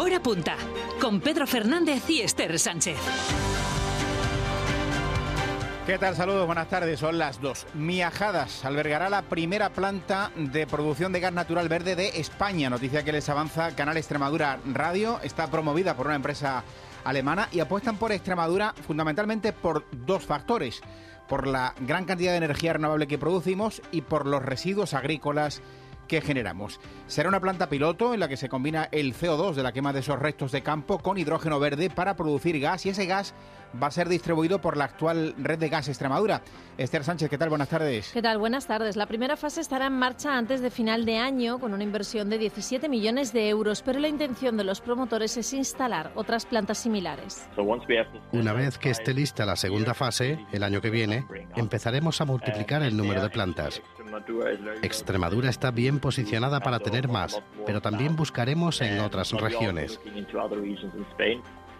Hora punta, con Pedro Fernández y Esther Sánchez. ¿Qué tal? Saludos, buenas tardes. Son las dos. Miajadas albergará la primera planta de producción de gas natural verde de España. Noticia que les avanza Canal Extremadura Radio. Está promovida por una empresa alemana y apuestan por Extremadura fundamentalmente por dos factores. Por la gran cantidad de energía renovable que producimos y por los residuos agrícolas que generamos. Será una planta piloto en la que se combina el CO2 de la quema de esos restos de campo con hidrógeno verde para producir gas y ese gas va a ser distribuido por la actual red de gas Extremadura. Esther Sánchez, ¿qué tal? Buenas tardes. ¿Qué tal? Buenas tardes. La primera fase estará en marcha antes de final de año con una inversión de 17 millones de euros, pero la intención de los promotores es instalar otras plantas similares. Una vez que esté lista la segunda fase, el año que viene, empezaremos a multiplicar el número de plantas. Extremadura está bien posicionada para tener más, pero también buscaremos en otras regiones.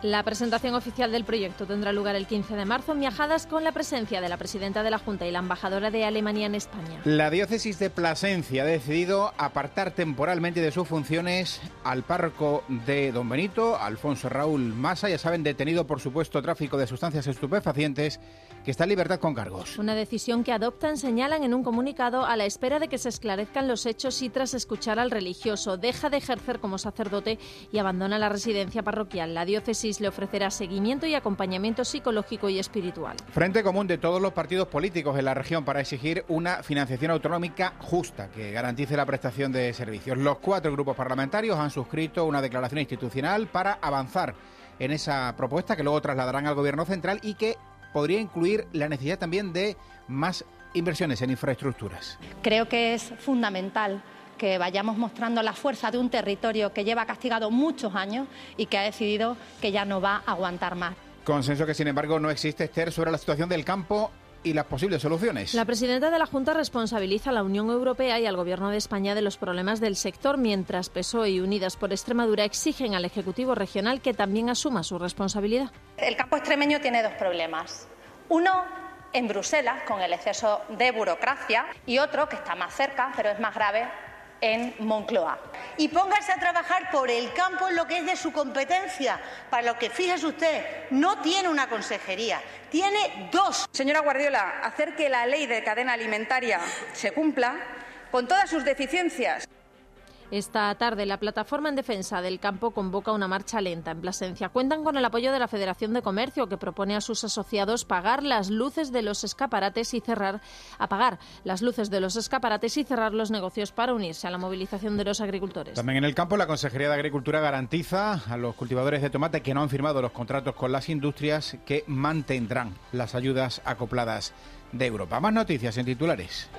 La presentación oficial del proyecto tendrá lugar el 15 de marzo en Miajadas con la presencia de la presidenta de la Junta y la embajadora de Alemania en España. La diócesis de Plasencia ha decidido apartar temporalmente de sus funciones al párroco de Don Benito, Alfonso Raúl Massa, ya saben, detenido por supuesto tráfico de sustancias estupefacientes, que está en libertad con cargos. Una decisión que adoptan, señalan en un comunicado, a la espera de que se esclarezcan los hechos y tras escuchar al religioso. Deja de ejercer como sacerdote y abandona la residencia parroquial. La diócesis le ofrecerá seguimiento y acompañamiento psicológico y espiritual. Frente común de todos los partidos políticos en la región para exigir una financiación autonómica justa que garantice la prestación de servicios. Los cuatro grupos parlamentarios han suscrito una declaración institucional para avanzar en esa propuesta que luego trasladarán al Gobierno central y que podría incluir la necesidad también de más inversiones en infraestructuras. Creo que es fundamental que vayamos mostrando la fuerza de un territorio que lleva castigado muchos años y que ha decidido que ya no va a aguantar más. Consenso que, sin embargo, no existe, Esther, sobre la situación del campo y las posibles soluciones. La presidenta de la Junta responsabiliza a la Unión Europea y al Gobierno de España de los problemas del sector, mientras PSOE y Unidas por Extremadura exigen al Ejecutivo regional que también asuma su responsabilidad. El campo extremeño tiene dos problemas. Uno en Bruselas, con el exceso de burocracia, y otro que está más cerca, pero es más grave, en Moncloa. Y póngase a trabajar por el campo en lo que es de su competencia, para lo que, fíjese usted, no tiene una consejería, tiene dos. Señora Guardiola, hacer que la ley de cadena alimentaria se cumpla con todas sus deficiencias. Esta tarde, la Plataforma en Defensa del Campo convoca una marcha lenta en Plasencia. Cuentan con el apoyo de la Federación de Comercio, que propone a sus asociados pagar las luces de los escaparates y cerrar, apagar las luces de los escaparates y cerrar los negocios para unirse a la movilización de los agricultores. También en el campo, la Consejería de Agricultura garantiza a los cultivadores de tomate que no han firmado los contratos con las industrias que mantendrán las ayudas acopladas de Europa. Más noticias en titulares.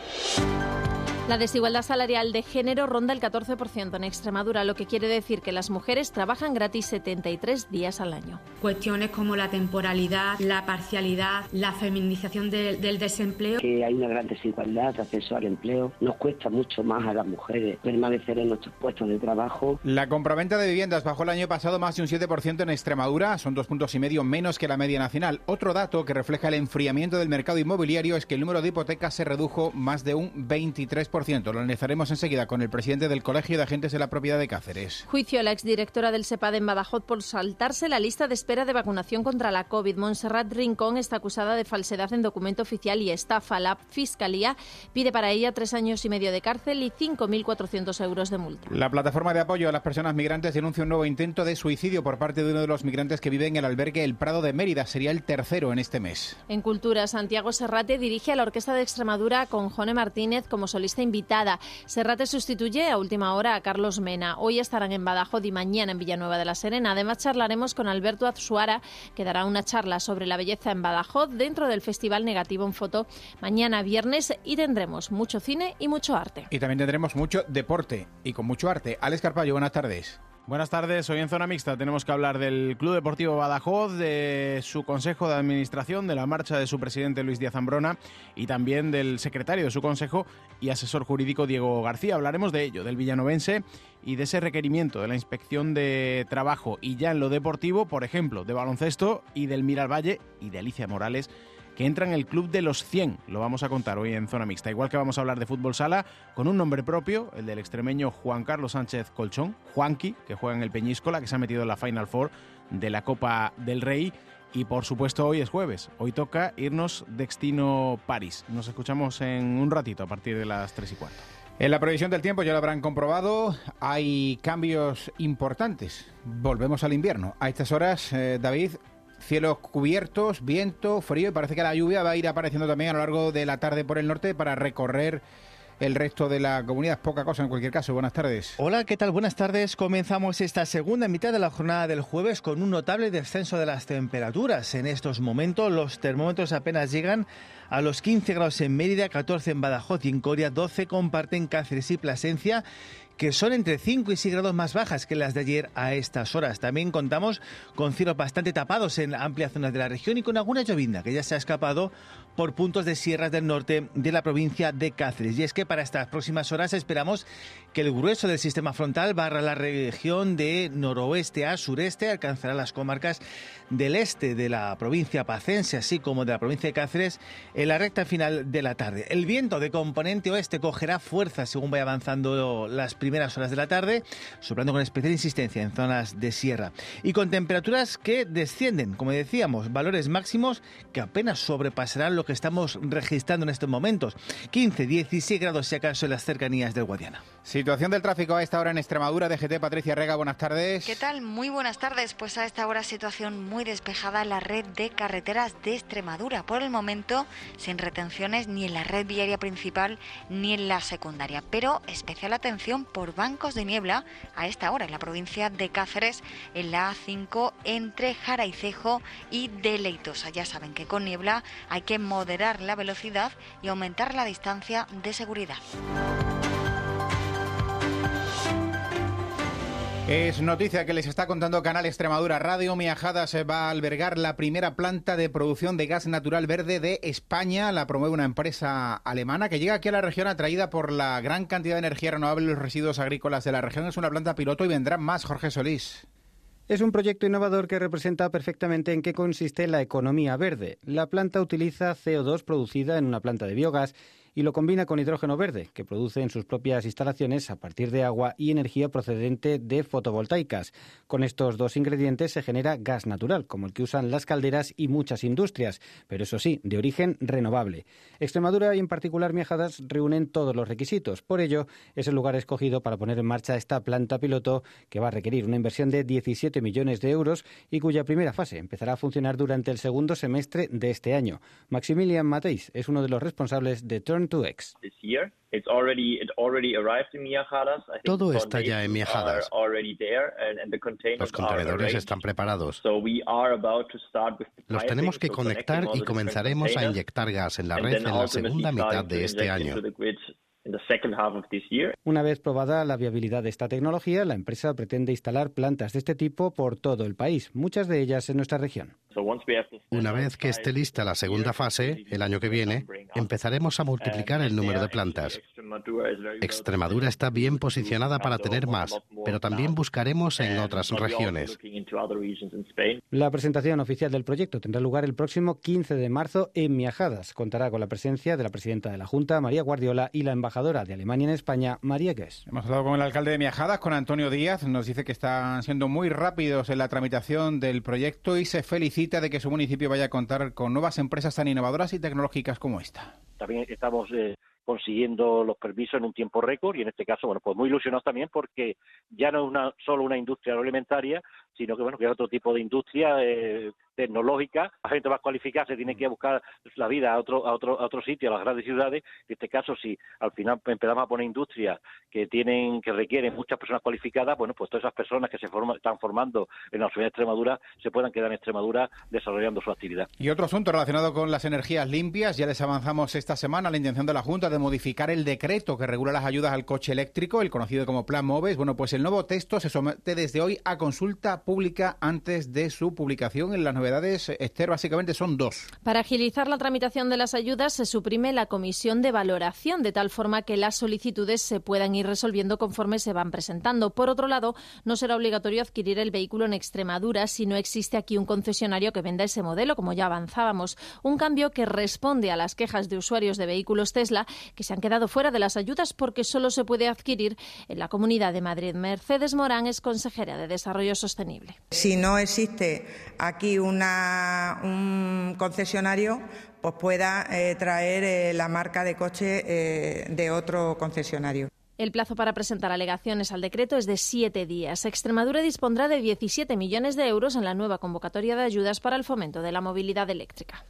La desigualdad salarial de género ronda el 14% en Extremadura, lo que quiere decir que las mujeres trabajan gratis 73 días al año. Cuestiones como la temporalidad, la parcialidad, la feminización del desempleo. Que hay una gran desigualdad de acceso al empleo. Nos cuesta mucho más a las mujeres permanecer en nuestros puestos de trabajo. La compraventa de viviendas bajó el año pasado más de un 7% en Extremadura, son dos puntos y medio menos que la media nacional. Otro dato que refleja el enfriamiento del mercado inmobiliario es que el número de hipotecas se redujo más de un 23%. Lo analizaremos enseguida con el presidente del Colegio de Agentes de la Propiedad de Cáceres. Juicio a la exdirectora del SEPAD en Badajoz por saltarse la lista de espera de vacunación contra la COVID. Montserrat Rincón está acusada de falsedad en documento oficial y estafa. La Fiscalía pide para ella tres años y medio de cárcel y 5.400 euros de multa. La plataforma de apoyo a las personas migrantes denuncia un nuevo intento de suicidio por parte de uno de los migrantes que vive en el albergue El Prado de Mérida. Sería el tercero en este mes. En Cultura, Santiago Serrate dirige a la Orquesta de Extremadura con Jone Martínez como solista invitada. Serrate sustituye a última hora a Carlos Mena. Hoy estarán en Badajoz y mañana en Villanueva de la Serena. Además charlaremos con Alberto Azuara, que dará una charla sobre la belleza en Badajoz dentro del Festival Negativo en Foto mañana viernes y tendremos mucho cine y mucho arte. Y también tendremos mucho deporte y con mucho arte. Alex Carpallo, buenas tardes. Buenas tardes, hoy en Zona Mixta tenemos que hablar del Club Deportivo Badajoz, de su consejo de administración, de la marcha de su presidente Luis Díaz Ambrona y también del secretario de su consejo y asesor jurídico Diego García. Hablaremos de ello, del villanovense y de ese requerimiento de la inspección de trabajo y ya en lo deportivo, por ejemplo, de baloncesto y del Valle y de Alicia Morales que entra en el club de los 100. Lo vamos a contar hoy en Zona Mixta. Igual que vamos a hablar de fútbol sala con un nombre propio, el del extremeño Juan Carlos Sánchez Colchón, Juanqui, que juega en el Peñíscola, que se ha metido en la Final Four de la Copa del Rey. Y por supuesto hoy es jueves, hoy toca irnos destino París. Nos escuchamos en un ratito a partir de las 3 y cuarto. En la previsión del tiempo, ya lo habrán comprobado, hay cambios importantes. Volvemos al invierno. A estas horas, eh, David, cielos cubiertos, viento, frío y parece que la lluvia va a ir apareciendo también a lo largo de la tarde por el norte para recorrer el resto de la comunidad. Poca cosa en cualquier caso. Buenas tardes. Hola, ¿qué tal? Buenas tardes. Comenzamos esta segunda mitad de la jornada del jueves con un notable descenso de las temperaturas. En estos momentos los termómetros apenas llegan a los 15 grados en Mérida, 14 en Badajoz y en Coria, 12 comparten Cáceres y Plasencia que son entre 5 y 6 grados más bajas que las de ayer a estas horas. También contamos con cielos bastante tapados en amplias zonas de la región y con alguna llovinda que ya se ha escapado por puntos de sierras del norte de la provincia de Cáceres. Y es que para estas próximas horas esperamos que el grueso del sistema frontal barra la región de noroeste a sureste alcanzará las comarcas del este de la provincia pacense, así como de la provincia de Cáceres, en la recta final de la tarde. El viento de componente oeste cogerá fuerza según vaya avanzando las primeras horas de la tarde, soplando con especial insistencia en zonas de sierra y con temperaturas que descienden, como decíamos, valores máximos que apenas sobrepasarán lo que estamos registrando en estos momentos. 15, 16 grados si acaso en las cercanías del Guadiana. Situación del tráfico a esta hora en Extremadura. DGT Patricia Rega, buenas tardes. ¿Qué tal? Muy buenas tardes. Pues a esta hora situación muy despejada en la red de carreteras de Extremadura. Por el momento sin retenciones ni en la red viaria principal ni en la secundaria. Pero especial atención por bancos de niebla a esta hora en la provincia de Cáceres, en la A5 entre Jaraicejo y Deleitosa. Ya saben que con niebla hay que moderar la velocidad y aumentar la distancia de seguridad. Es noticia que les está contando Canal Extremadura. Radio Miajada se va a albergar la primera planta de producción de gas natural verde de España. La promueve una empresa alemana que llega aquí a la región atraída por la gran cantidad de energía renovable y los residuos agrícolas de la región. Es una planta piloto y vendrán más. Jorge Solís. Es un proyecto innovador que representa perfectamente en qué consiste la economía verde. La planta utiliza CO2 producida en una planta de biogás y lo combina con hidrógeno verde, que produce en sus propias instalaciones a partir de agua y energía procedente de fotovoltaicas. Con estos dos ingredientes se genera gas natural, como el que usan las calderas y muchas industrias, pero eso sí, de origen renovable. Extremadura y en particular Miajadas reúnen todos los requisitos. Por ello, es el lugar escogido para poner en marcha esta planta piloto que va a requerir una inversión de 17 millones de euros y cuya primera fase empezará a funcionar durante el segundo semestre de este año. Maximilian Mateis es uno de los responsables de Turn to X. Todo está ya en Miajadas. Los contenedores están preparados. Los tenemos que conectar y comenzaremos a inyectar gas en la red en la segunda mitad de este año. Una vez probada la viabilidad de esta tecnología, la empresa pretende instalar plantas de este tipo por todo el país, muchas de ellas en nuestra región. Una vez que esté lista la segunda fase, el año que viene, empezaremos a multiplicar el número de plantas. Extremadura está bien posicionada para tener más, pero también buscaremos en otras regiones. La presentación oficial del proyecto tendrá lugar el próximo 15 de marzo en Miajadas. Contará con la presencia de la presidenta de la Junta, María Guardiola, y la embajadora de Alemania en España, María Guess. Hemos hablado con el alcalde de Miajadas, con Antonio Díaz. Nos dice que están siendo muy rápidos en la tramitación del proyecto y se felicita de que su municipio vaya a contar con nuevas empresas tan innovadoras y tecnológicas como esta. También estamos eh, consiguiendo los permisos en un tiempo récord y en este caso, bueno, pues muy ilusionados también porque ya no es una, solo una industria agroalimentaria, sino que bueno, que es otro tipo de industria eh, tecnológica. La gente más cualificada se tiene que buscar la vida a otro, a otro, a otro sitio, a las grandes ciudades. En este caso, si al final empezamos a poner industrias que tienen, que requieren muchas personas cualificadas, bueno, pues todas esas personas que se forman, están formando en la Universidad de Extremadura se puedan quedar en Extremadura desarrollando su actividad. Y otro asunto relacionado con las energías limpias, ya les avanzamos esta semana la intención de la Junta de modificar el decreto que regula las ayudas al coche eléctrico, el conocido como Plan MOVES. Bueno, pues el nuevo texto se somete desde hoy a consulta pública antes de su publicación en las novedades, Esther, básicamente son dos. Para agilizar la tramitación de las ayudas se suprime la comisión de valoración, de tal forma que las solicitudes se puedan ir resolviendo conforme se van presentando. Por otro lado, no será obligatorio adquirir el vehículo en Extremadura si no existe aquí un concesionario que venda ese modelo, como ya avanzábamos. Un cambio que responde a las quejas de usuarios de vehículos Tesla que se han quedado fuera de las ayudas porque solo se puede adquirir en la Comunidad de Madrid. Mercedes Morán es consejera de Desarrollo Sostenible. Si no existe aquí una, un concesionario, pues pueda eh, traer eh, la marca de coche eh, de otro concesionario. El plazo para presentar alegaciones al decreto es de siete días. Extremadura dispondrá de 17 millones de euros en la nueva convocatoria de ayudas para el fomento de la movilidad eléctrica.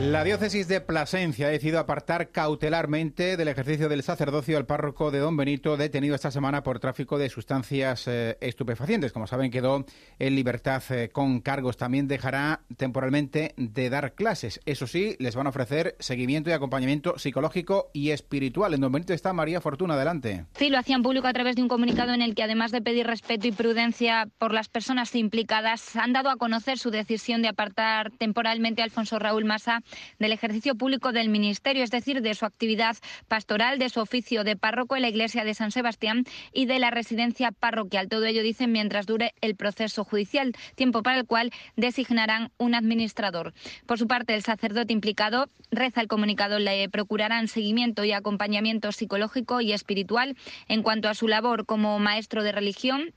La diócesis de Plasencia ha decidido apartar cautelarmente del ejercicio del sacerdocio al párroco de Don Benito, detenido esta semana por tráfico de sustancias eh, estupefacientes. Como saben, quedó en libertad eh, con cargos. También dejará temporalmente de dar clases. Eso sí, les van a ofrecer seguimiento y acompañamiento psicológico y espiritual. En Don Benito está María Fortuna. Adelante. Sí, lo hacían público a través de un comunicado en el que, además de pedir respeto y prudencia por las personas implicadas, han dado a conocer su decisión de apartar temporalmente a Alfonso Raúl Massa del ejercicio público del ministerio, es decir, de su actividad pastoral, de su oficio de párroco en la iglesia de San Sebastián y de la residencia parroquial. Todo ello dicen mientras dure el proceso judicial, tiempo para el cual designarán un administrador. Por su parte, el sacerdote implicado reza el comunicado, le procurarán seguimiento y acompañamiento psicológico y espiritual en cuanto a su labor como maestro de religión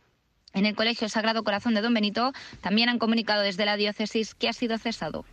en el Colegio Sagrado Corazón de Don Benito también han comunicado desde la diócesis que ha sido cesado.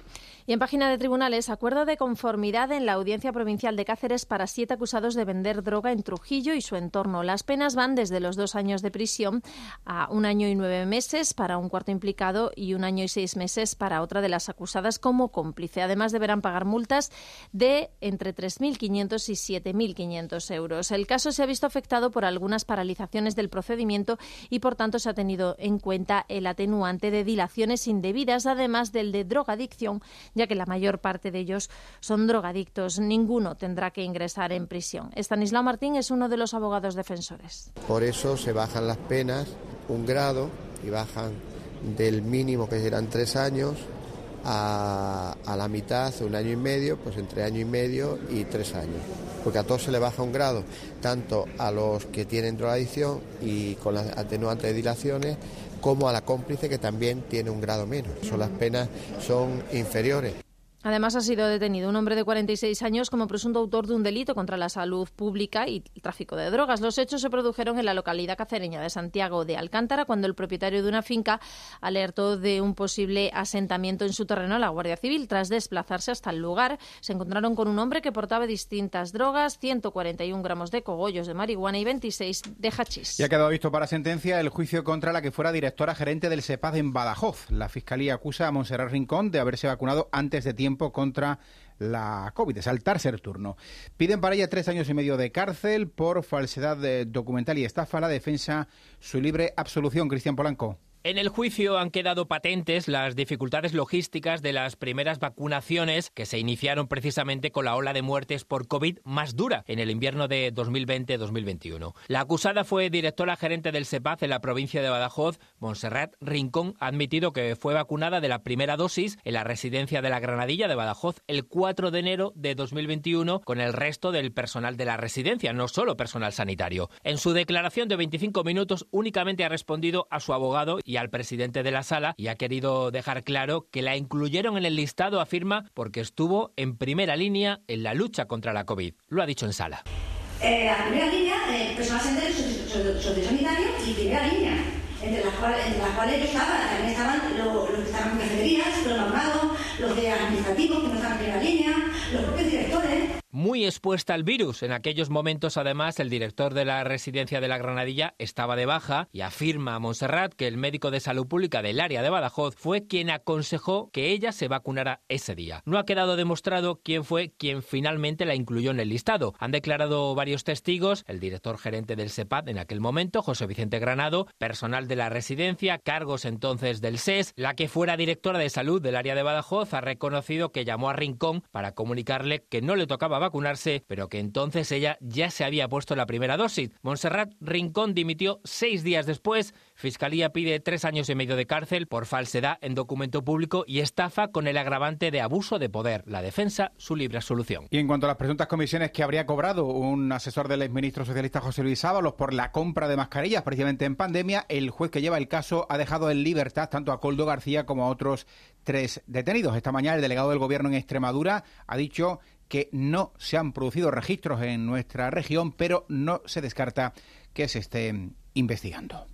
Y en página de tribunales, acuerdo de conformidad en la Audiencia Provincial de Cáceres para siete acusados de vender droga en Trujillo y su entorno. Las penas van desde los dos años de prisión a un año y nueve meses para un cuarto implicado y un año y seis meses para otra de las acusadas como cómplice. Además, deberán pagar multas de entre 3.500 y 7.500 euros. El caso se ha visto afectado por algunas paralizaciones del procedimiento y, por tanto, se ha tenido en cuenta el atenuante de dilaciones indebidas, además del de drogadicción ya que la mayor parte de ellos son drogadictos. Ninguno tendrá que ingresar en prisión. Estanislao Martín es uno de los abogados defensores. Por eso se bajan las penas un grado y bajan del mínimo que serán tres años a, la mitad, un año y medio, pues entre año y medio y tres años. Porque a todos se le baja un grado, tanto a los que tienen drogadicción y con las atenuantes dilaciones, como a la cómplice que también tiene un grado menos. Son las penas son inferiores. Además, ha sido detenido un hombre de 46 años como presunto autor de un delito contra la salud pública y el tráfico de drogas. Los hechos se produjeron en la localidad cacereña de Santiago de Alcántara cuando el propietario de una finca alertó de un posible asentamiento en su terreno a la Guardia Civil. Tras desplazarse hasta el lugar, se encontraron con un hombre que portaba distintas drogas, 141 gramos de cogollos de marihuana y 26 de hachís. Y ha quedado visto para sentencia el juicio contra la que fuera directora gerente del SEPAD en Badajoz. La Fiscalía acusa a Monserrat Rincón de haberse vacunado antes de tiempo contra la COVID, saltarse el turno. Piden para ella tres años y medio de cárcel por falsedad documental y estafa. La defensa su libre absolución. Cristian Polanco. En el juicio han quedado patentes las dificultades logísticas de las primeras vacunaciones que se iniciaron precisamente con la ola de muertes por COVID más dura en el invierno de 2020-2021. La acusada fue directora gerente del SEPAZ en la provincia de Badajoz. Montserrat Rincón ha admitido que fue vacunada de la primera dosis en la residencia de la Granadilla de Badajoz el 4 de enero de 2021 con el resto del personal de la residencia, no solo personal sanitario. En su declaración de 25 minutos únicamente ha respondido a su abogado y al presidente de la sala y ha querido dejar claro que la incluyeron en el listado, afirma, porque estuvo en primera línea en la lucha contra la COVID. Lo ha dicho en sala. Eh, la primera línea, eh, personal sociosanitario y primera línea, entre las cuales, entre las cuales yo estaba, también estaban los, los que estaban en cafeterías, los normados, los de administrativos que no estaban en primera línea, los propios directores muy expuesta al virus. En aquellos momentos, además, el director de la residencia de la Granadilla estaba de baja y afirma a Montserrat que el médico de salud pública del área de Badajoz fue quien aconsejó que ella se vacunara ese día. No ha quedado demostrado quién fue quien finalmente la incluyó en el listado. Han declarado varios testigos, el director gerente del SEPAD en aquel momento, José Vicente Granado, personal de la residencia, cargos entonces del SES, la que fuera directora de salud del área de Badajoz ha reconocido que llamó a Rincón para comunicarle que no le tocaba vacunarse, pero que entonces ella ya se había puesto la primera dosis. Montserrat Rincón dimitió seis días después. Fiscalía pide tres años y medio de cárcel por falsedad en documento público y estafa con el agravante de abuso de poder. La defensa, su libre absolución. Y en cuanto a las presuntas comisiones que habría cobrado un asesor del exministro socialista José Luis Ábalos por la compra de mascarillas precisamente en pandemia, el juez que lleva el caso ha dejado en libertad tanto a Coldo García como a otros tres detenidos. Esta mañana el delegado del Gobierno en Extremadura ha dicho que no se han producido registros en nuestra región, pero no se descarta que se esté investigando.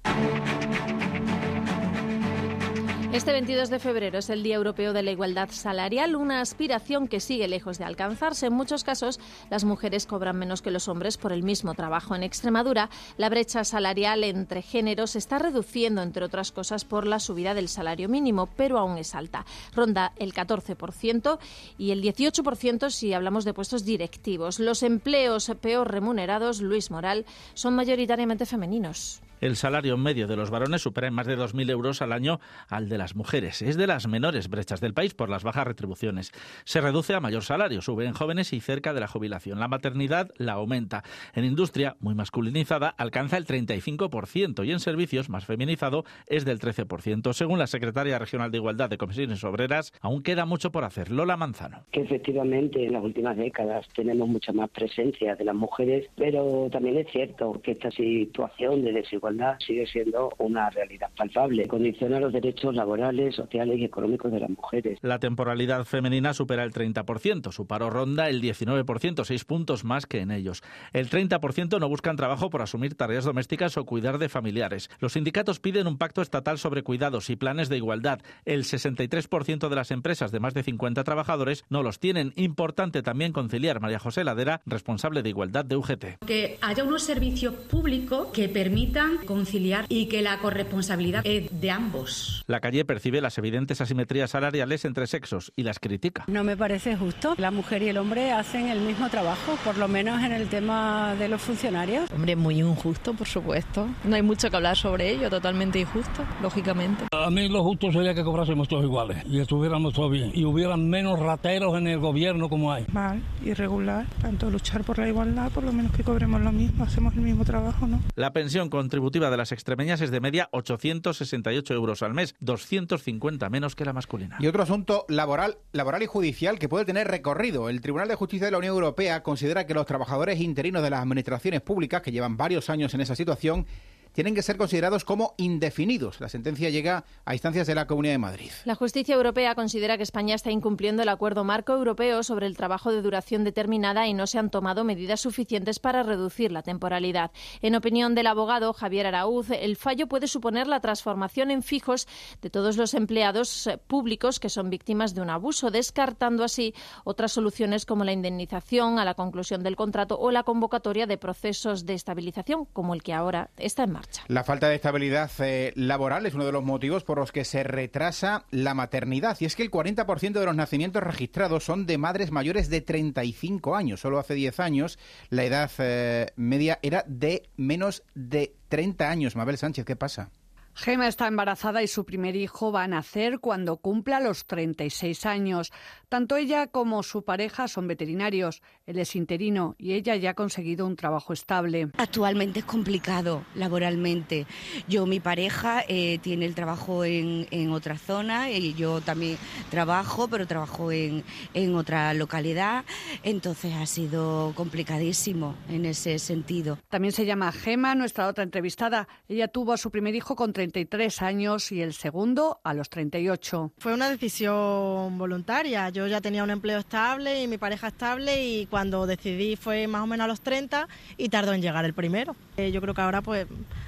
Este 22 de febrero es el Día Europeo de la Igualdad Salarial, una aspiración que sigue lejos de alcanzarse. En muchos casos, las mujeres cobran menos que los hombres por el mismo trabajo. En Extremadura, la brecha salarial entre géneros se está reduciendo, entre otras cosas, por la subida del salario mínimo, pero aún es alta. Ronda el 14% y el 18% si hablamos de puestos directivos. Los empleos peor remunerados, Luis Moral, son mayoritariamente femeninos. El salario medio de los varones supera en más de 2.000 euros al año al de las mujeres. Es de las menores brechas del país por las bajas retribuciones. Se reduce a mayor salario, sube en jóvenes y cerca de la jubilación. La maternidad la aumenta. En industria, muy masculinizada, alcanza el 35% y en servicios, más feminizado, es del 13%. Según la secretaria regional de Igualdad de Comisiones Obreras, aún queda mucho por hacer. Lola Manzano. Que efectivamente en las últimas décadas tenemos mucha más presencia de las mujeres, pero también es cierto que esta situación de desigualdad sigue siendo una realidad palpable. Condiciona los derechos laborales, sociales y económicos de las mujeres. La temporalidad femenina supera el 30%, su paro ronda el 19%, seis puntos más que en ellos. El 30% no buscan trabajo por asumir tareas domésticas o cuidar de familiares. Los sindicatos piden un pacto estatal sobre cuidados y planes de igualdad. El 63% de las empresas de más de 50 trabajadores no los tienen. Importante también conciliar María José Ladera, responsable de igualdad de UGT. Que haya unos servicios públicos que permitan conciliar y que la corresponsabilidad es de ambos. La calle percibe las evidentes asimetrías salariales entre sexos y las critica. No me parece justo. La mujer y el hombre hacen el mismo trabajo, por lo menos en el tema de los funcionarios. Hombre, muy injusto, por supuesto. No hay mucho que hablar sobre ello, totalmente injusto, lógicamente. A mí lo justo sería que cobrásemos todos iguales y estuviéramos todos bien y hubieran menos rateros en el gobierno como hay. Mal, irregular. Tanto luchar por la igualdad, por lo menos que cobremos lo mismo, hacemos el mismo trabajo, ¿no? La pensión contributiva de las extremeñas es de media 868 euros al mes, 250 menos que la masculina. Y otro asunto laboral, laboral y judicial que puede tener recorrido. El Tribunal de Justicia de la Unión Europea considera que los trabajadores interinos de las administraciones públicas, que llevan varios años en esa situación, tienen que ser considerados como indefinidos. La sentencia llega a instancias de la Comunidad de Madrid. La justicia europea considera que España está incumpliendo el acuerdo marco europeo sobre el trabajo de duración determinada y no se han tomado medidas suficientes para reducir la temporalidad. En opinión del abogado Javier Araúz, el fallo puede suponer la transformación en fijos de todos los empleados eh, públicos que son víctimas de un abuso, descartando así otras soluciones como la indemnización a la conclusión del contrato o la convocatoria de procesos de estabilización, como el que ahora está en marcha. La falta de estabilidad eh, laboral es uno de los motivos por los que se retrasa la maternidad. Y es que el 40% de los nacimientos registrados son de madres mayores de 35 años. Solo hace 10 años la edad eh, media era de menos de 30 años. Mabel Sánchez, ¿qué pasa? Gema está embarazada y su primer hijo va a nacer cuando cumpla los 36 años. Tanto ella como su pareja son veterinarios. Él es interino y ella ya ha conseguido un trabajo estable. Actualmente es complicado laboralmente. Yo, mi pareja, eh, tiene el trabajo en, otra zona y yo también trabajo, pero trabajo en, en otra localidad. Entonces ha sido complicadísimo en ese sentido. También se llama Gema, nuestra otra entrevistada. Ella tuvo a su primer hijo con 33 años y el segundo a los 38. Fue una decisión voluntaria. Yo ya tenía un empleo estable y mi pareja estable y cuando decidí fue más o menos a los 30 y tardó en llegar el primero. Eh, yo creo que ahora pues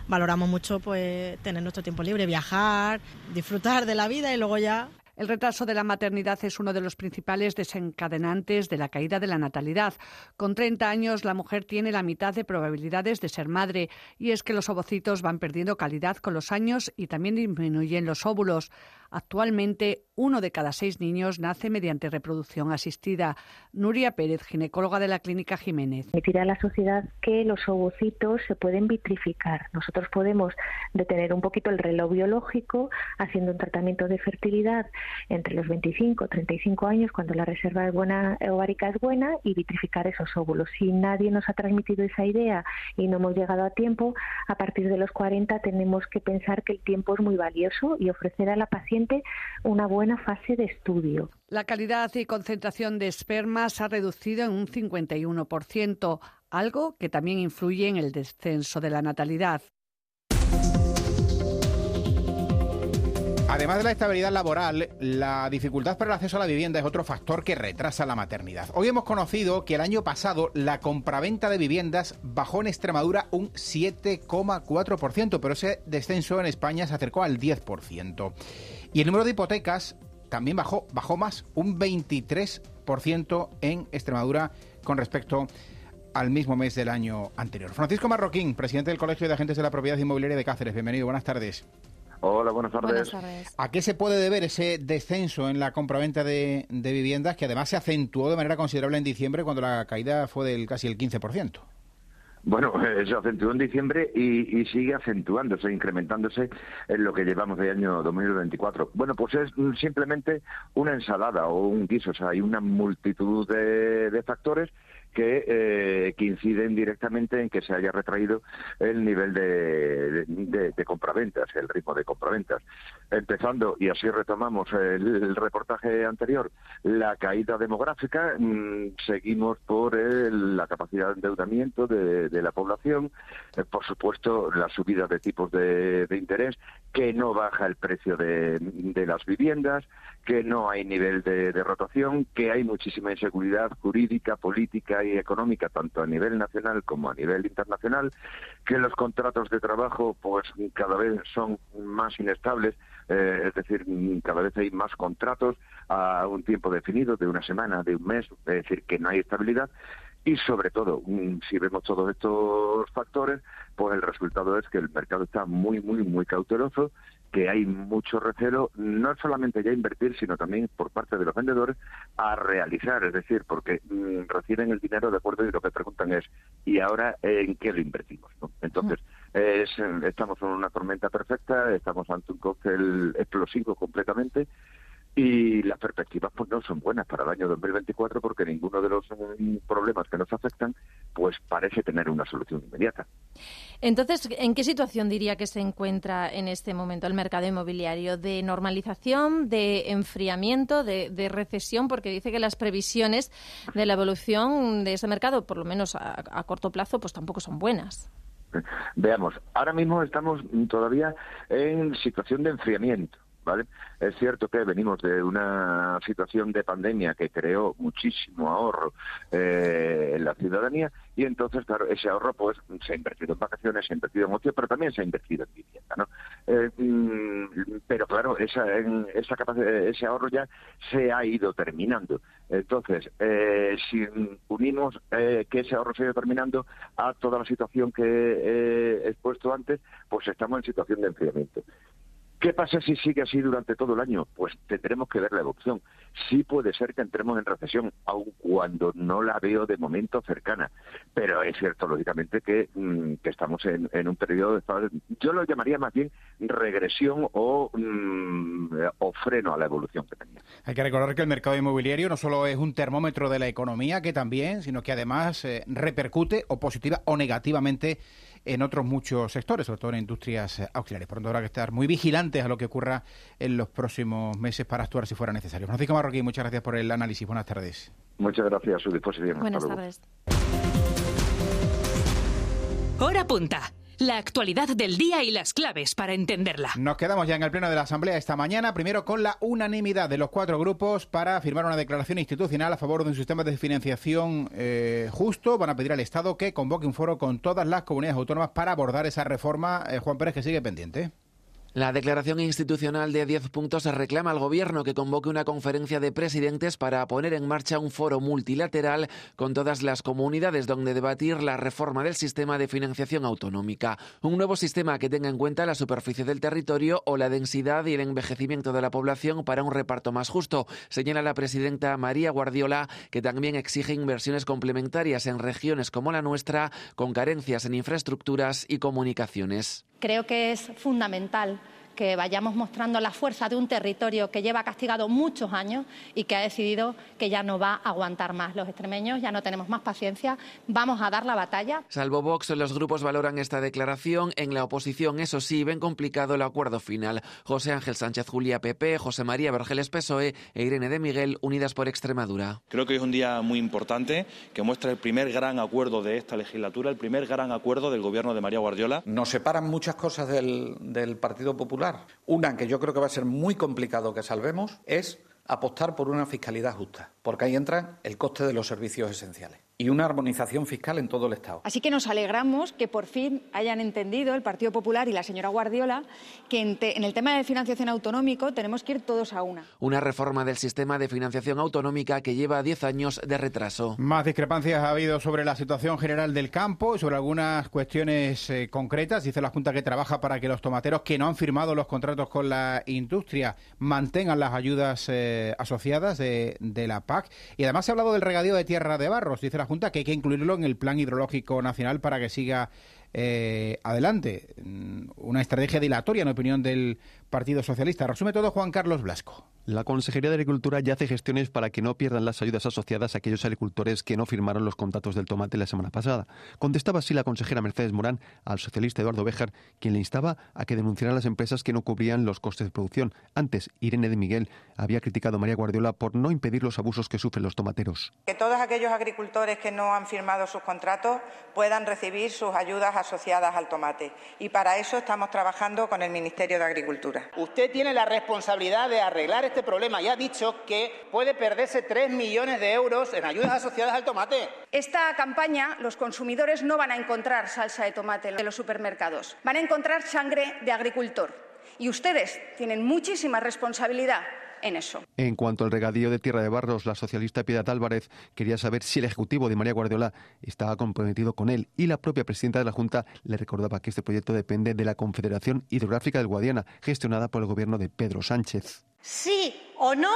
valoramos mucho pues tener nuestro tiempo libre, viajar, disfrutar de la vida y luego ya el retraso de la maternidad es uno de los principales desencadenantes de la caída de la natalidad. Con 30 años, la mujer tiene la mitad de probabilidades de ser madre, y es que los ovocitos van perdiendo calidad con los años y también disminuyen los óvulos. Actualmente, uno de cada seis niños nace mediante reproducción asistida. Nuria Pérez, ginecóloga de la Clínica Jiménez. Permitirá a la sociedad que los ovocitos se pueden vitrificar. Nosotros podemos detener un poquito el reloj biológico haciendo un tratamiento de fertilidad entre los 25 y 35 años cuando la reserva ovárica es buena y vitrificar esos óvulos. Si nadie nos ha transmitido esa idea y no hemos llegado a tiempo, a partir de los 40 tenemos que pensar que el tiempo es muy valioso y ofrecer a la paciente una buena fase de estudio. La calidad y concentración de esperma se ha reducido en un 51%, algo que también influye en el descenso de la natalidad. Además de la estabilidad laboral, la dificultad para el acceso a la vivienda es otro factor que retrasa la maternidad. Hoy hemos conocido que el año pasado la compraventa de viviendas bajó en Extremadura un 7,4%, pero ese descenso en España se acercó al 10%. Y el número de hipotecas también bajó, bajó más, un 23% en Extremadura con respecto al mismo mes del año anterior. Francisco Marroquín, presidente del Colegio de Agentes de la Propiedad Inmobiliaria de Cáceres. Bienvenido, buenas tardes. Hola, buenas tardes. ¿A qué se puede deber ese descenso en la compraventa de, de viviendas que además se acentuó de manera considerable en diciembre cuando la caída fue del casi el 15%? Bueno, se acentuó en diciembre y, sigue acentuándose, incrementándose en lo que llevamos de año 2024. Bueno, pues es simplemente una ensalada o un guiso, o sea, hay una multitud de factores que, eh, inciden directamente en que se haya retraído el nivel de, de, compraventas, el ritmo de compraventas. Empezando, y así retomamos el, reportaje anterior, la caída demográfica, mm, seguimos por la capacidad de endeudamiento de, la población, eh, por supuesto la subida de tipos de, interés, que no baja el precio de, las viviendas, que no hay nivel de rotación, que hay muchísima inseguridad jurídica, política y económica tanto a nivel nacional como a nivel internacional, que los contratos de trabajo pues cada vez son más inestables, eh, es decir, cada vez hay más contratos a un tiempo definido, de una semana, de un mes, es decir, que no hay estabilidad. Y sobre todo, mm, si vemos todos estos factores, pues el resultado es que el mercado está muy, muy, muy cauteloso que hay mucho recelo, no solamente ya invertir, sino también por parte de los vendedores a realizar, es decir, porque mm, reciben el dinero de acuerdo y lo que preguntan es, ¿y ahora en qué lo invertimos? Entonces, estamos en una tormenta perfecta, estamos ante un cóctel explosivo completamente y las perspectivas pues no son buenas para el año 2024 porque ninguno de los mm, problemas que nos afectan pues parece tener una solución inmediata. Entonces, ¿en qué situación diría que se encuentra en este momento el mercado inmobiliario? ¿De normalización, de enfriamiento, de, recesión? Porque dice que las previsiones de la evolución de ese mercado, por lo menos a, a corto plazo, pues tampoco son buenas. Veamos, ahora mismo estamos todavía en situación de enfriamiento. ¿Vale? Es cierto que venimos de una situación de pandemia que creó muchísimo ahorro eh, en la ciudadanía y entonces, claro, ese ahorro pues se ha invertido en vacaciones, se ha invertido en ocio, pero también se ha invertido en vivienda, ¿no? Eh, mm, pero claro, esa, esa ese ahorro ya se ha ido terminando. Entonces, eh, si unimos que ese ahorro se ha ido terminando a toda la situación que he expuesto antes, pues estamos en situación de enfriamiento. ¿Qué pasa si sigue así durante todo el año? Pues tendremos que ver la evolución. Sí puede ser que entremos en recesión, aun cuando no la veo de momento cercana. Pero es cierto, lógicamente, que, mm, estamos en, un periodo de... Yo lo llamaría más bien regresión o, mm, o freno a la evolución que tenía. Hay que recordar que el mercado inmobiliario no solo es un termómetro de la economía, que también, sino que además eh, repercute o positiva o negativamente en otros muchos sectores, sobre todo en industrias auxiliares. Por lo tanto, habrá que estar muy vigilantes a lo que ocurra en los próximos meses para actuar si fuera necesario. Francisco Marroquín, muchas gracias por el análisis. Buenas tardes. Muchas gracias a su disposición. Buenas tardes. Hora punta la actualidad del día y las claves para entenderla. Nos quedamos ya en el Pleno de la Asamblea esta mañana, primero con la unanimidad de los cuatro grupos para firmar una declaración institucional a favor de un sistema de financiación eh, justo. Van a pedir al Estado que convoque un foro con todas las comunidades autónomas para abordar esa reforma. Eh, Juan Pérez, que sigue pendiente. La declaración institucional de 10 puntos reclama al Gobierno que convoque una conferencia de presidentes para poner en marcha un foro multilateral con todas las comunidades donde debatir la reforma del sistema de financiación autonómica. Un nuevo sistema que tenga en cuenta la superficie del territorio o la densidad y el envejecimiento de la población para un reparto más justo, señala la presidenta María Guardiola, que también exige inversiones complementarias en regiones como la nuestra, con carencias en infraestructuras y comunicaciones. Creo que es fundamental que vayamos mostrando la fuerza de un territorio que lleva castigado muchos años y que ha decidido que ya no va a aguantar más. Los extremeños ya no tenemos más paciencia, vamos a dar la batalla. Salvo Vox, los grupos valoran esta declaración. En la oposición, eso sí, ven complicado el acuerdo final. José Ángel Sánchez Julia PP, José María Vergeles PSOE e Irene de Miguel, Unidas por Extremadura. Creo que es un día muy importante que muestra el primer gran acuerdo de esta legislatura, el primer gran acuerdo del gobierno de María Guardiola. Nos separan muchas cosas del, del Partido Popular una que yo creo que va a ser muy complicado que salvemos es apostar por una fiscalidad justa, porque ahí entra el coste de los servicios esenciales y una armonización fiscal en todo el Estado. Así que nos alegramos que por fin hayan entendido el Partido Popular y la señora Guardiola que en, el tema de financiación autonómico tenemos que ir todos a una. Una reforma del sistema de financiación autonómica que lleva 10 años de retraso. Más discrepancias ha habido sobre la situación general del campo y sobre algunas cuestiones eh, concretas. Dice la Junta que trabaja para que los tomateros que no han firmado los contratos con la industria mantengan las ayudas eh, asociadas de, de, la PAC. Y además se ha hablado del regadío de tierra de barros. Dice la Que hay que incluirlo en el Plan Hidrológico Nacional para que siga eh, adelante. Mm, una estrategia dilatoria, en opinión del Partido Socialista. Resume todo Juan Carlos Blasco. La Consejería de Agricultura ya hace gestiones para que no pierdan las ayudas asociadas a aquellos agricultores que no firmaron los contratos del tomate la semana pasada. Contestaba así la consejera Mercedes Morán al socialista Eduardo Béjar, quien le instaba a que denunciaran las empresas que no cubrían los costes de producción. Antes, Irene de Miguel había criticado a María Guardiola por no impedir los abusos que sufren los tomateros. Que todos aquellos agricultores que no han firmado sus contratos puedan recibir sus ayudas asociadas al tomate. Y para eso estamos trabajando con el Ministerio de Agricultura. Usted tiene la responsabilidad de arreglar este problema y ha dicho que puede perderse 3 millones de euros en ayudas asociadas al tomate. Esta campaña, los consumidores no van a encontrar salsa de tomate en los supermercados, van a encontrar sangre de agricultor. Y ustedes tienen muchísima responsabilidad en eso. En cuanto al regadío de Tierra de Barros, la socialista Piedad Álvarez quería saber si el Ejecutivo de María Guardiola estaba comprometido con él y la propia presidenta de la Junta le recordaba que este proyecto depende de la Confederación Hidrográfica del Guadiana, gestionada por el gobierno de Pedro Sánchez. Sí o no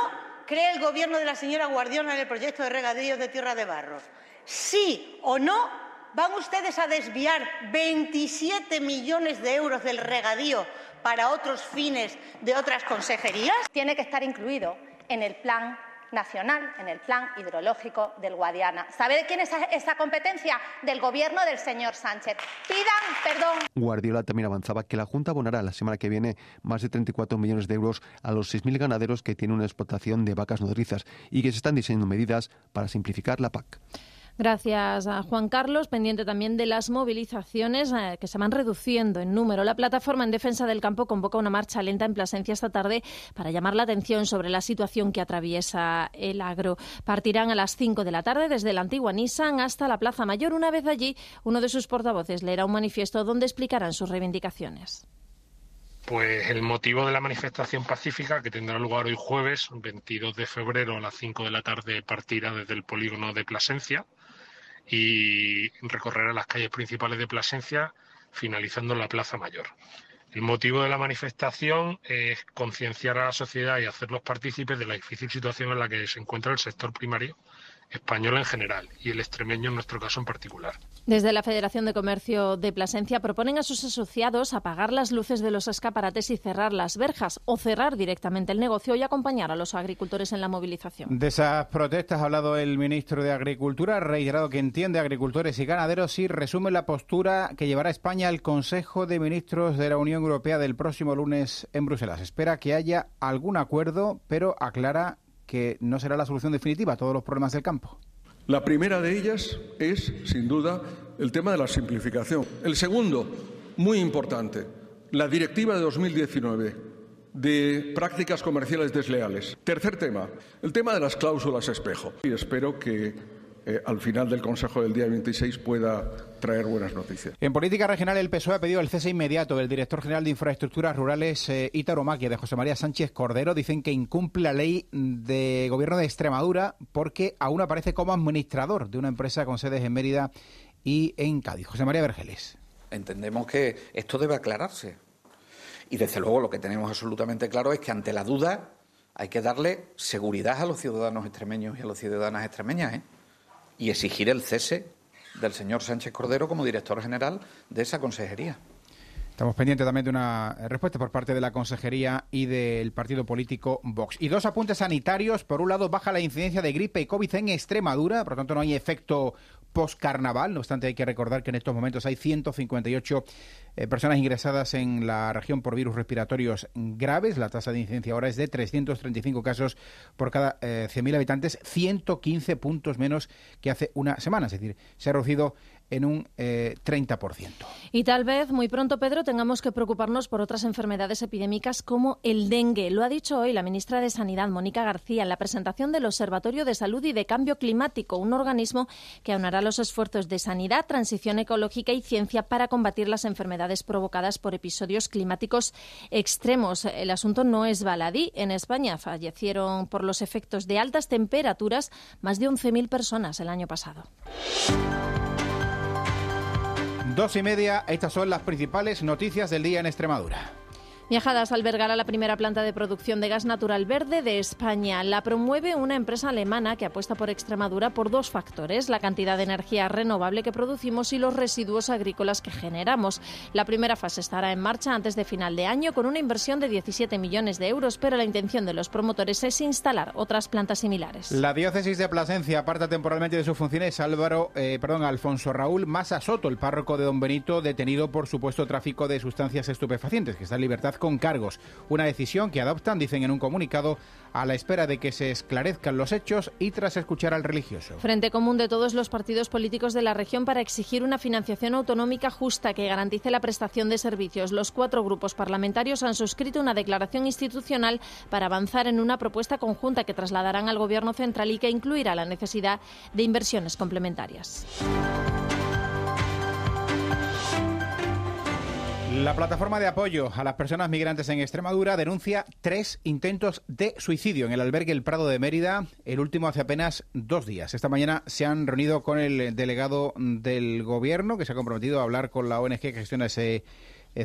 cree el gobierno de la señora Guardiola en el proyecto de regadío de Tierra de Barros. Sí o no van ustedes a desviar 27 millones de euros del regadío para otros fines de otras consejerías? Tiene que estar incluido en el plan nacional, en el plan hidrológico del Guadiana. ¿Sabe de quién es esa competencia? Del gobierno del señor Sánchez. Pidan perdón. Guardiola también avanzaba que la Junta abonará la semana que viene más de 34 millones de euros a los 6.000 ganaderos que tienen una explotación de vacas nodrizas y que se están diseñando medidas para simplificar la PAC. Gracias a Juan Carlos, pendiente también de las movilizaciones eh, que se van reduciendo en número. La plataforma en defensa del campo convoca una marcha lenta en Plasencia esta tarde para llamar la atención sobre la situación que atraviesa el agro. Partirán a las 5 de la tarde desde la antigua Nissan hasta la Plaza Mayor. Una vez allí, uno de sus portavoces leerá un manifiesto donde explicarán sus reivindicaciones. Pues el motivo de la manifestación pacífica que tendrá lugar hoy jueves, 22 de febrero a las 5 de la tarde, partirá desde el polígono de Plasencia y recorrer a las calles principales de Plasencia, finalizando en la Plaza Mayor. El motivo de la manifestación es concienciar a la sociedad y hacerlos partícipes de la difícil situación en la que se encuentra el sector primario español en general y el extremeño en nuestro caso en particular. Desde la Federación de Comercio de Plasencia proponen a sus asociados apagar las luces de los escaparates y cerrar las verjas o cerrar directamente el negocio y acompañar a los agricultores en la movilización. De esas protestas ha hablado el ministro de Agricultura, ha reiterado que entiende a agricultores y ganaderos y resume la postura que llevará España al Consejo de Ministros de la Unión Europea del próximo lunes en Bruselas. Espera que haya algún acuerdo, pero aclara que no será la solución definitiva a todos los problemas del campo. La primera de ellas es, sin duda, el tema de la simplificación. El segundo, muy importante, la directiva de 2019 de prácticas comerciales desleales. Tercer tema, el tema de las cláusulas espejo. Y espero que eh, al final del Consejo del día 26 pueda traer buenas noticias. En política regional, el PSOE ha pedido el cese inmediato del director general de Infraestructuras Rurales, eh, Maquia, de José María Sánchez Cordero. Dicen que incumple la ley de gobierno de Extremadura porque aún aparece como administrador de una empresa con sedes en Mérida y en Cádiz. José María Vergeles. Entendemos que esto debe aclararse. Y desde luego lo que tenemos absolutamente claro es que ante la duda hay que darle seguridad a los ciudadanos extremeños y a las ciudadanas extremeñas. ¿eh? y exigir el cese del señor Sánchez Cordero como director general de esa consejería. Estamos pendientes también de una respuesta por parte de la Consejería y del partido político Vox. Y dos apuntes sanitarios. Por un lado, baja la incidencia de gripe y COVID en Extremadura, por lo tanto no hay efecto post-carnaval. No obstante, hay que recordar que en estos momentos hay 158 eh, personas ingresadas en la región por virus respiratorios graves. La tasa de incidencia ahora es de 335 casos por cada 100.000 eh, habitantes, 115 puntos menos que hace una semana. Es decir, se ha reducido en un 30%. Eh, y tal vez muy pronto, Pedro, tengamos que preocuparnos por otras enfermedades epidémicas como el dengue. Lo ha dicho hoy la ministra de Sanidad, Mónica García, en la presentación del Observatorio de Salud y de Cambio Climático, un organismo que aunará los esfuerzos de sanidad, transición ecológica y ciencia para combatir las enfermedades provocadas por episodios climáticos extremos. El asunto no es baladí. En España fallecieron por los efectos de altas temperaturas más de 11.000 personas el año pasado. Dos y media, estas son las principales noticias del día en Extremadura. Viajadas albergará la primera planta de producción de gas natural verde de España. La promueve una empresa alemana que apuesta por Extremadura por dos factores, la cantidad de energía renovable que producimos y los residuos agrícolas que generamos. La primera fase estará en marcha antes de final de año con una inversión de 17 millones de euros, pero la intención de los promotores es instalar otras plantas similares. La diócesis de Plasencia aparta temporalmente de sus funciones Álvaro, eh, perdón, Alfonso Raúl Massa Soto, el párroco de Don Benito, detenido por supuesto tráfico de sustancias estupefacientes, que está en libertad con cargos. Una decisión que adoptan, dicen en un comunicado, a la espera de que se esclarezcan los hechos y tras escuchar al religioso. Frente común de todos los partidos políticos de la región para exigir una financiación autonómica justa que garantice la prestación de servicios. Los cuatro grupos parlamentarios han suscrito una declaración institucional para avanzar en una propuesta conjunta que trasladarán al Gobierno central y que incluirá la necesidad de inversiones complementarias. La plataforma de apoyo a las personas migrantes en Extremadura denuncia tres intentos de suicidio en el albergue El Prado de Mérida, el último hace apenas dos días. Esta mañana se han reunido con el delegado del gobierno que se ha comprometido a hablar con la ONG que gestiona ese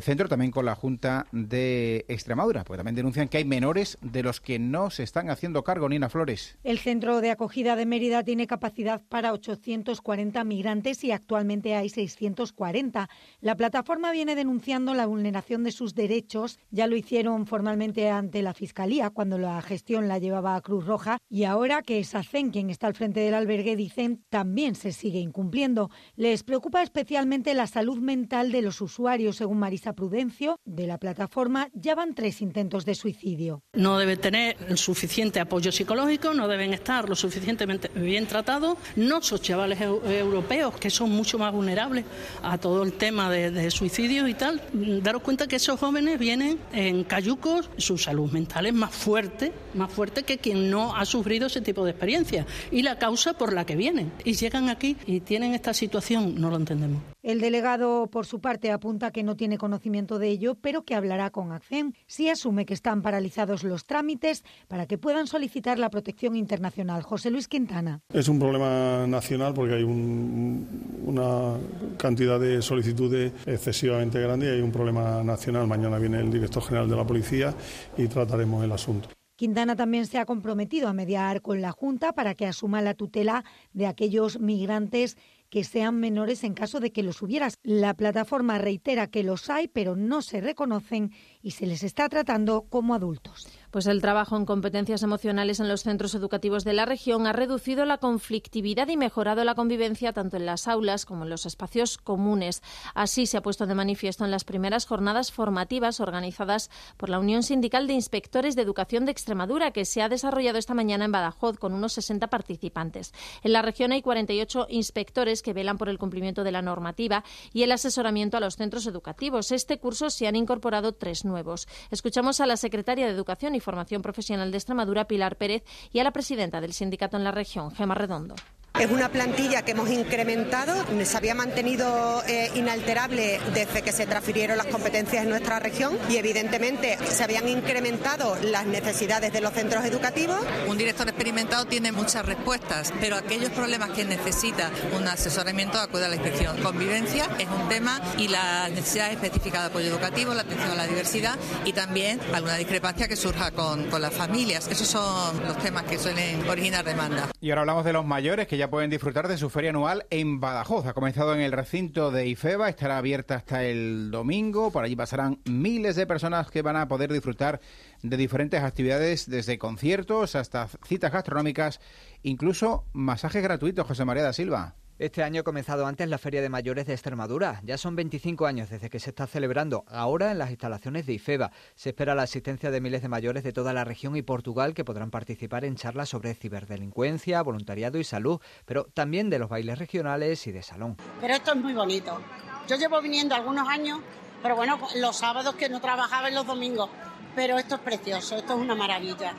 centro también con la Junta de Extremadura, porque también denuncian que hay menores de los que no se están haciendo cargo, Nina Flores. El centro de acogida de Mérida tiene capacidad para 840 migrantes y actualmente hay 640. La plataforma viene denunciando la vulneración de sus derechos. Ya lo hicieron formalmente ante la Fiscalía cuando la gestión la llevaba a Cruz Roja y ahora que es ACEN quien está al frente del albergue, dicen también se sigue incumpliendo. Les preocupa especialmente la salud mental de los usuarios, según Marisa Prudencio, de la plataforma, ya van tres intentos de suicidio. No deben tener suficiente apoyo psicológico, no deben estar lo suficientemente bien tratados. No son chavales europeos que son mucho más vulnerables a todo el tema de, de suicidios y tal. Daros cuenta que esos jóvenes vienen en cayucos, su salud mental es más fuerte, más fuerte que quien no ha sufrido ese tipo de experiencia y la causa por la que vienen. Y llegan aquí y tienen esta situación, no lo entendemos. El delegado, por su parte, apunta que no tiene conocimiento de ello, pero que hablará con ACCEM si asume que están paralizados los trámites para que puedan solicitar la protección internacional. José Luis Quintana. Es un problema nacional porque hay una cantidad de solicitudes excesivamente grande y hay un problema nacional. Mañana viene el director general de la policía y trataremos el asunto. Quintana también se ha comprometido a mediar con la Junta para que asuma la tutela de aquellos migrantes que sean menores en caso de que los hubieras. La plataforma reitera que los hay, pero no se reconocen y se les está tratando como adultos. Pues el trabajo en competencias emocionales en los centros educativos de la región ha reducido la conflictividad y mejorado la convivencia tanto en las aulas como en los espacios comunes. Así se ha puesto de manifiesto en las primeras jornadas formativas organizadas por la Unión Sindical de Inspectores de Educación de Extremadura, que se ha desarrollado esta mañana en Badajoz con unos 60 participantes. En la región hay 48 inspectores que velan por el cumplimiento de la normativa y el asesoramiento a los centros educativos. Este curso se han incorporado tres nuevos. Escuchamos a la secretaria de Educación y Formación Profesional de Extremadura, Pilar Pérez, y a la presidenta del sindicato en la región, Gema Redondo. Es una plantilla que hemos incrementado, se había mantenido eh, inalterable desde que se transfirieron las competencias en nuestra región y evidentemente se habían incrementado las necesidades de los centros educativos. Un director experimentado tiene muchas respuestas, pero aquellos problemas que necesita un asesoramiento acude a la inspección. Convivencia es un tema y la necesidad específica de apoyo educativo, la atención a la diversidad y también alguna discrepancia que surja con, con las familias. Esos son los temas que suelen originar demanda. Y ahora hablamos de los mayores que ya pueden disfrutar de su feria anual en Badajoz. Ha comenzado en el recinto de IFEBA, estará abierta hasta el domingo. Por allí pasarán miles de personas que van a poder disfrutar de diferentes actividades, desde conciertos hasta citas gastronómicas, incluso masajes gratuitos. José María da Silva. Este año ha comenzado antes la Feria de Mayores de Extremadura. Ya son 25 años desde que se está celebrando, ahora en las instalaciones de IFEBA. Se espera la asistencia de miles de mayores de toda la región y Portugal que podrán participar en charlas sobre ciberdelincuencia, voluntariado y salud, pero también de los bailes regionales y de salón. Pero esto es muy bonito. Yo llevo viniendo algunos años, pero bueno, los sábados que no trabajaba en los domingos. Pero esto es precioso, esto es una maravilla.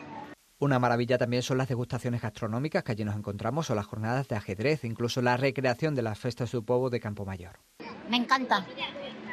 Una maravilla también son las degustaciones gastronómicas que allí nos encontramos o las jornadas de ajedrez, incluso la recreación de las festas de pueblo de Campo Mayor. Me encanta,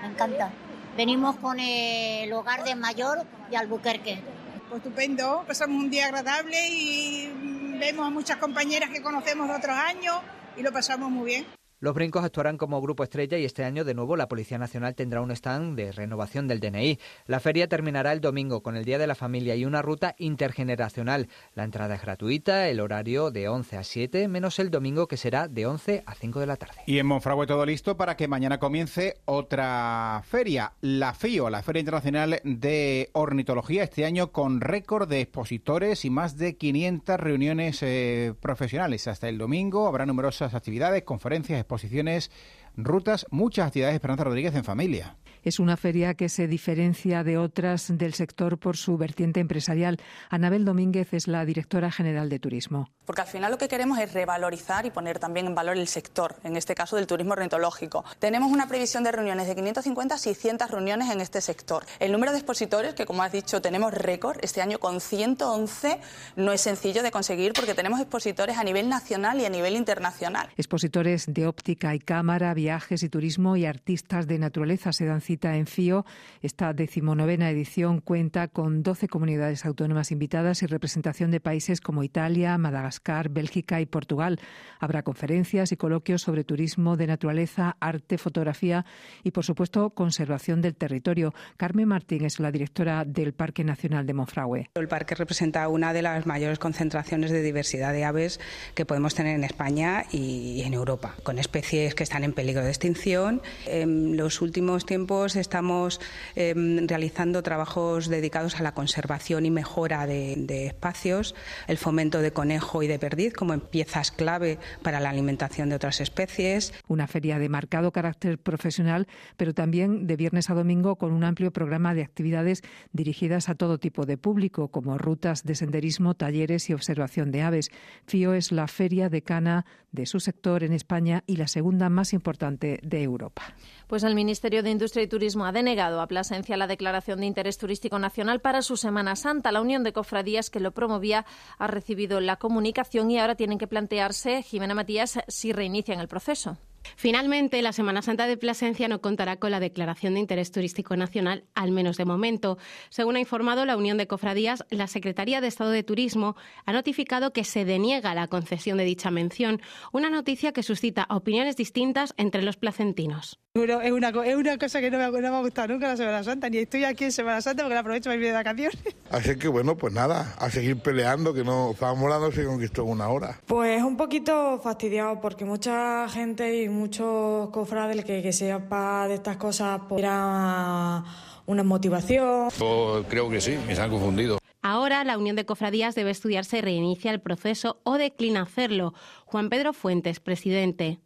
me encanta. Venimos con el hogar de Mayor y Albuquerque. Pues estupendo, pasamos un día agradable y vemos a muchas compañeras que conocemos de otros años y lo pasamos muy bien. Los brincos actuarán como grupo estrella y este año de nuevo la Policía Nacional tendrá un stand de renovación del DNI. La feria terminará el domingo con el Día de la Familia y una ruta intergeneracional. La entrada es gratuita, el horario de 11 a 7, menos el domingo que será de 11 a 5 de la tarde. Y en Monfragüe todo listo para que mañana comience otra feria, la FIO, la Feria Internacional de Ornitología, este año con récord de expositores y más de 500 reuniones eh, profesionales. Hasta el domingo habrá numerosas actividades, conferencias, exposiciones, rutas, muchas actividades Esperanza Rodríguez en familia. Es una feria que se diferencia de otras del sector por su vertiente empresarial. Anabel Domínguez es la directora general de turismo. Porque al final lo que queremos es revalorizar y poner también en valor el sector, en este caso del turismo ornitológico. Tenemos una previsión de reuniones de 550 a 600 reuniones en este sector. El número de expositores, que como has dicho tenemos récord, este año con 111, no es sencillo de conseguir porque tenemos expositores a nivel nacional y a nivel internacional. Expositores de óptica y cámara, viajes y turismo y artistas de naturaleza se dan cita en FIO. Esta decimonovena edición cuenta con 12 comunidades autónomas invitadas y representación de países como Italia, Madagascar, Bélgica y Portugal. Habrá conferencias y coloquios sobre turismo de naturaleza, arte, fotografía y, por supuesto, conservación del territorio. Carmen Martín es la directora del Parque Nacional de Monfragüe. El parque representa una de las mayores concentraciones de diversidad de aves que podemos tener en España y en Europa, con especies que están en peligro de extinción. En los últimos tiempos estamos eh, realizando trabajos dedicados a la conservación y mejora de, de, espacios, el fomento de conejo y de perdiz como piezas clave para la alimentación de otras especies. Una feria de marcado carácter profesional, pero también de viernes a domingo con un amplio programa de actividades dirigidas a todo tipo de público, como rutas de senderismo, talleres y observación de aves. FIO es la feria decana de su sector en España y la segunda más importante de Europa. Pues el Ministerio de Industria y Turismo ha denegado a Plasencia la declaración de interés turístico nacional para su Semana Santa. La Unión de Cofradías que lo promovía ha recibido la comunicación y ahora tienen que plantearse, Jimena Matías, si reinician el proceso. Finalmente, la Semana Santa de Plasencia no contará con la declaración de interés turístico nacional, al menos de momento. Según ha informado la Unión de Cofradías, la Secretaría de Estado de Turismo ha notificado que se deniega la concesión de dicha mención, una noticia que suscita opiniones distintas entre los placentinos. Es una, es una cosa que no me, no me, ha gustado nunca la Semana Santa, ni estoy aquí en Semana Santa porque la aprovecho para irme de vacaciones. Así que bueno, pues nada, a seguir peleando, que no Zamora se conquistó en una hora. Pues un poquito fastidiado porque mucha gente y muchos cofrades que, que sepa de estas cosas pues era una motivación. Pues creo que sí, me se han confundido. Ahora la Unión de Cofradías debe estudiar si reinicia el proceso o declina hacerlo. Juan Pedro Fuentes, presidente.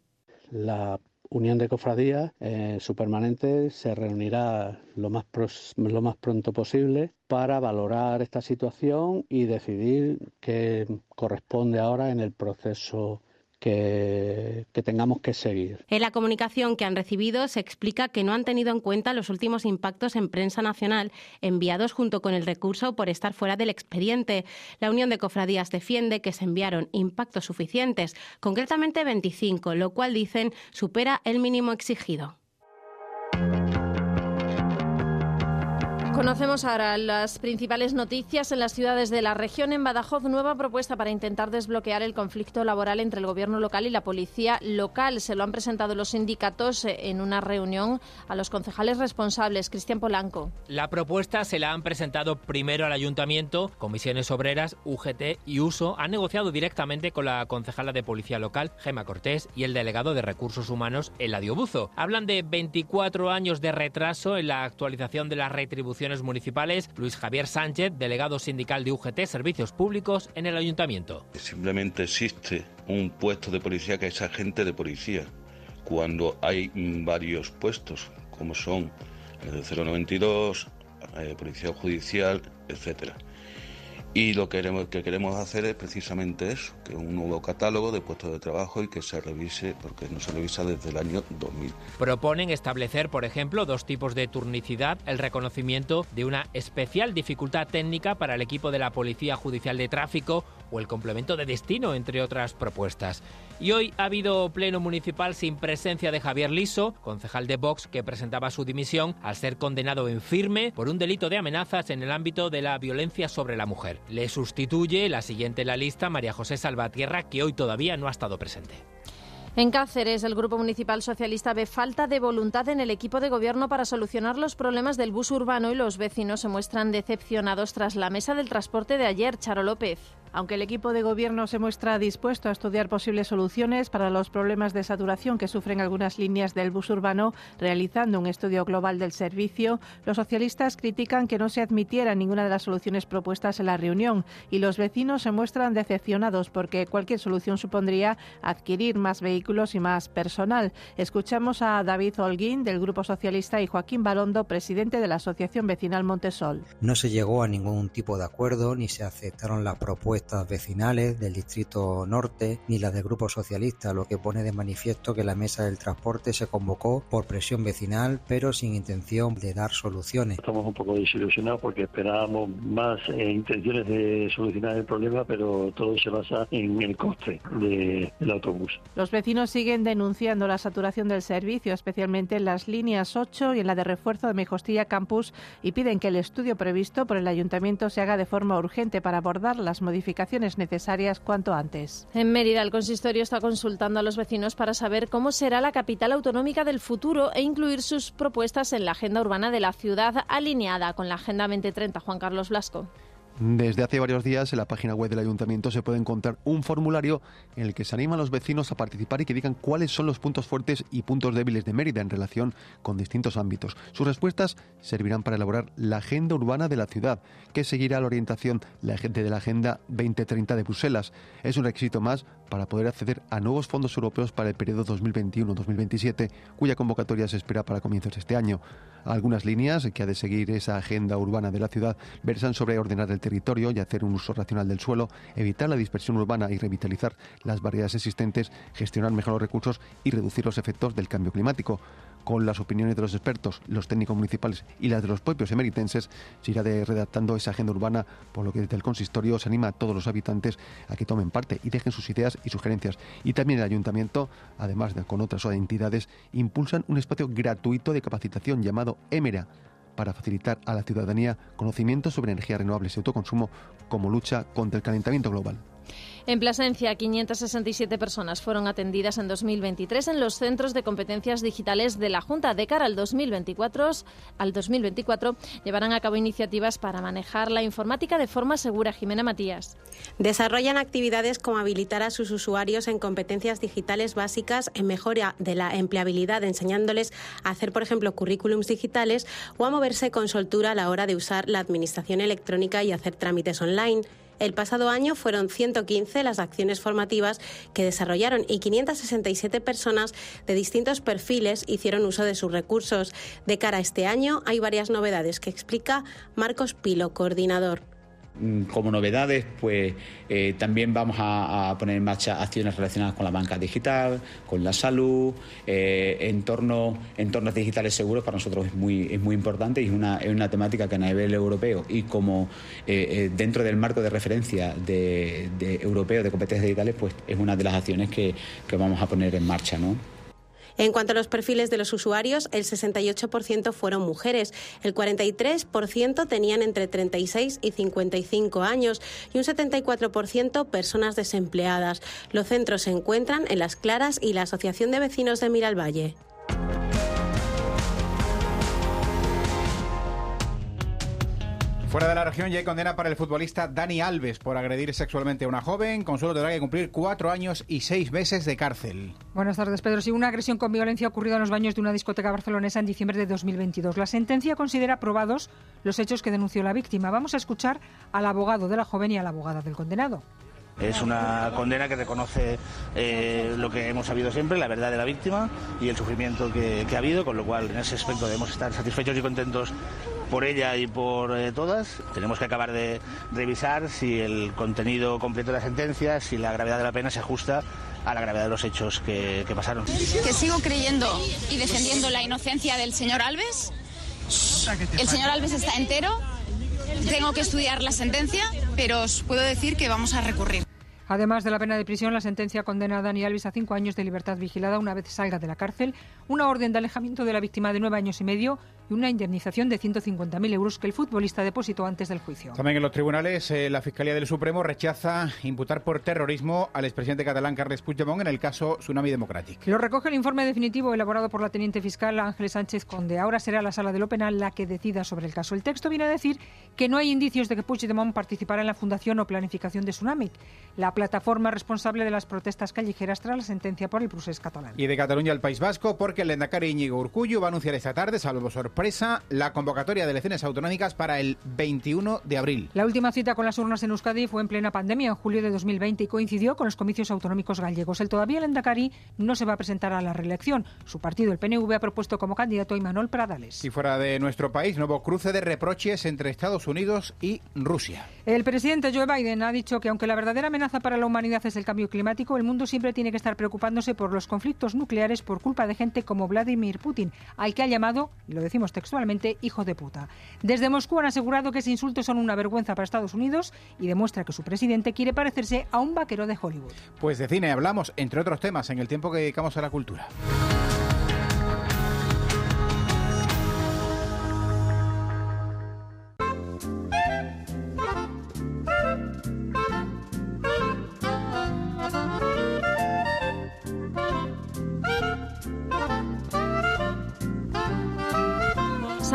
La Unión de Cofradías, eh, su permanente, se reunirá lo más, lo más pronto posible para valorar esta situación y decidir qué corresponde ahora en el proceso que, tengamos que seguir. En la comunicación que han recibido se explica que no han tenido en cuenta los últimos impactos en prensa nacional enviados junto con el recurso por estar fuera del expediente. La Unión de Cofradías defiende que se enviaron impactos suficientes, concretamente 25, lo cual dicen supera el mínimo exigido. Conocemos ahora las principales noticias en las ciudades de la región. En Badajoz, nueva propuesta para intentar desbloquear el conflicto laboral entre el gobierno local y la policía local. Se lo han presentado los sindicatos en una reunión a los concejales responsables. Cristian Polanco. La propuesta se la han presentado primero al ayuntamiento. Comisiones Obreras, UGT y USO han negociado directamente con la concejala de policía local, Gema Cortés, y el delegado de recursos humanos, Eladio Buzo. Hablan de 24 años de retraso en la actualización de las municipales, Luis Javier Sánchez, delegado sindical de UGT Servicios Públicos en el ayuntamiento. Simplemente existe un puesto de policía que es agente de policía, cuando hay varios puestos, como son el 092, eh, Policía Judicial, etcétera. Y lo que queremos, que queremos hacer es precisamente eso, que un nuevo catálogo de puestos de trabajo y que se revise, porque no se revisa desde el año 2000. Proponen establecer, por ejemplo, dos tipos de turnicidad, el reconocimiento de una especial dificultad técnica para el equipo de la Policía Judicial de Tráfico o el complemento de destino, entre otras propuestas. Y hoy ha habido pleno municipal sin presencia de Javier Liso, concejal de Vox, que presentaba su dimisión al ser condenado en firme por un delito de amenazas en el ámbito de la violencia sobre la mujer. Le sustituye la siguiente en la lista, María José Salvatierra, que hoy todavía no ha estado presente. En Cáceres, el Grupo Municipal Socialista ve falta de voluntad en el equipo de gobierno para solucionar los problemas del bus urbano y los vecinos se muestran decepcionados tras la mesa del transporte de ayer. Charo López. Aunque el equipo de gobierno se muestra dispuesto a estudiar posibles soluciones para los problemas de saturación que sufren algunas líneas del bus urbano, realizando un estudio global del servicio, los socialistas critican que no se admitiera ninguna de las soluciones propuestas en la reunión y los vecinos se muestran decepcionados porque cualquier solución supondría adquirir más vehículos y más personal. Escuchamos a David Holguín del Grupo Socialista y Joaquín Balondo, presidente de la Asociación Vecinal Montesol. No se llegó a ningún tipo de acuerdo ni se aceptaron las propuestas vecinales del Distrito Norte ni las del Grupo Socialista, lo que pone de manifiesto que la mesa del transporte se convocó por presión vecinal, pero sin intención de dar soluciones. Estamos un poco desilusionados porque esperábamos más eh, intenciones de solucionar el problema, pero todo se basa en el coste del autobús. Los vecinos siguen denunciando la saturación del servicio, especialmente en las líneas 8 y en la de refuerzo de Mejostilla Campus, y piden que el estudio previsto por el ayuntamiento se haga de forma urgente para abordar las modificaciones necesarias cuanto antes. En Mérida, el consistorio está consultando a los vecinos para saber cómo será la capital autonómica del futuro e incluir sus propuestas en la agenda urbana de la ciudad alineada con la Agenda 2030. Juan Carlos Blasco. Desde hace varios días en la página web del ayuntamiento se puede encontrar un formulario en el que se animan a los vecinos a participar y que digan cuáles son los puntos fuertes y puntos débiles de Mérida en relación con distintos ámbitos. Sus respuestas servirán para elaborar la agenda urbana de la ciudad, que seguirá la orientación de la Agenda 2030 de Bruselas. Es un requisito más para poder acceder a nuevos fondos europeos para el periodo 2021-2027, cuya convocatoria se espera para comienzos de este año. Algunas líneas que ha de seguir esa agenda urbana de la ciudad. Versan sobre ordenar el territorio y hacer un uso racional del suelo, evitar la dispersión urbana y revitalizar las variedades existentes, gestionar mejor los recursos y reducir los efectos del cambio climático con las opiniones de los expertos, los técnicos municipales y las de los propios emeritenses, se irá redactando esa agenda urbana, por lo que desde el consistorio se anima a todos los habitantes a que tomen parte y dejen sus ideas y sugerencias. Y también el ayuntamiento, además de con otras entidades, impulsan un espacio gratuito de capacitación llamado Emera para facilitar a la ciudadanía conocimientos sobre energías renovables y autoconsumo como lucha contra el calentamiento global. En Plasencia, 567 personas fueron atendidas en 2023 en los centros de competencias digitales de la Junta. De cara al 2024, al 2024 llevarán a cabo iniciativas para manejar la informática de forma segura. Jimena Matías. Desarrollan actividades como habilitar a sus usuarios en competencias digitales básicas en mejora de la empleabilidad, enseñándoles a hacer, por ejemplo, currículums digitales o a moverse con soltura a la hora de usar la administración electrónica y hacer trámites online. El pasado año fueron 115 las acciones formativas que desarrollaron y 567 personas de distintos perfiles hicieron uso de sus recursos. De cara a este año hay varias novedades que explica Marcos Pilo, coordinador. Mm, como novedades, pues eh, también vamos a, poner en marcha acciones relacionadas con la banca digital, con la salud, eh, entornos, digitales seguros para nosotros es muy, es muy importante y es una, es una temática que a nivel europeo y como eh, dentro del marco de referencia de, europeo de competencias digitales, pues es una de las acciones que, que vamos a poner en marcha, ¿no? En cuanto a los perfiles de los usuarios, el 68% fueron mujeres, el 43% tenían entre 36 y 55 años y un 74% personas desempleadas. Los centros se encuentran en Las Claras y la Asociación de Vecinos de Miralvalle. Fuera de la región ya hay condena para el futbolista Dani Alves por agredir sexualmente a una joven. Consuelo tendrá que cumplir cuatro años y seis meses de cárcel. Buenas tardes, Pedro. Sí, una agresión con violencia ha ocurrido en los baños de una discoteca barcelonesa en diciembre de 2022. La sentencia considera probados los hechos que denunció la víctima. Vamos a escuchar al abogado de la joven y a la abogada del condenado. Es una condena que reconoce eh, lo que hemos sabido siempre, la verdad de la víctima y el sufrimiento que, ha habido, con lo cual en ese aspecto debemos estar satisfechos y contentos por ella y por eh, todas. Tenemos que acabar de revisar si el contenido completo de la sentencia, si la gravedad de la pena se ajusta a la gravedad de los hechos que, que pasaron. Que sigo creyendo y defendiendo la inocencia del señor Alves. El señor Alves está entero. Tengo que estudiar la sentencia, pero os puedo decir que vamos a recurrir. Además de la pena de prisión, la sentencia condena a Dani Alves a cinco años de libertad vigilada una vez salga de la cárcel, una orden de alejamiento de la víctima de nueve años y medio y una indemnización de 150.000 euros que el futbolista depositó antes del juicio. También en los tribunales, eh, la Fiscalía del Supremo rechaza imputar por terrorismo al expresidente catalán Carles Puigdemont en el caso Tsunami Democratic. Lo recoge el informe definitivo elaborado por la teniente fiscal Ángeles Sánchez Conde. Ahora será la sala de lo penal la que decida sobre el caso. El texto viene a decir que no hay indicios de que Puigdemont participara en la fundación o planificación de Tsunami, la plataforma responsable de las protestas callejeras tras la sentencia por el procés catalán. Y de Cataluña al País Vasco, porque el Endacari Íñigo Urcullo va a anunciar esta tarde, salvo sorpresa, sorpresa la convocatoria de elecciones autonómicas para el 21 de abril. La última cita con las urnas en Euskadi fue en plena pandemia en julio de 2020 y coincidió con los comicios autonómicos gallegos. El todavía el Endacari no se va a presentar a la reelección. Su partido, el PNV, ha propuesto como candidato a Imanol Pradales. Y fuera de nuestro país, nuevo cruce de reproches entre Estados Unidos y Rusia. El presidente Joe Biden ha dicho que aunque la verdadera amenaza para la humanidad es el cambio climático, el mundo siempre tiene que estar preocupándose por los conflictos nucleares por culpa de gente como Vladimir Putin, al que ha llamado, y lo decimos textualmente, hijo de puta. Desde Moscú han asegurado que ese insulto son una vergüenza para Estados Unidos y demuestra que su presidente quiere parecerse a un vaquero de Hollywood. Pues de cine hablamos, entre otros temas, en el tiempo que dedicamos a la cultura.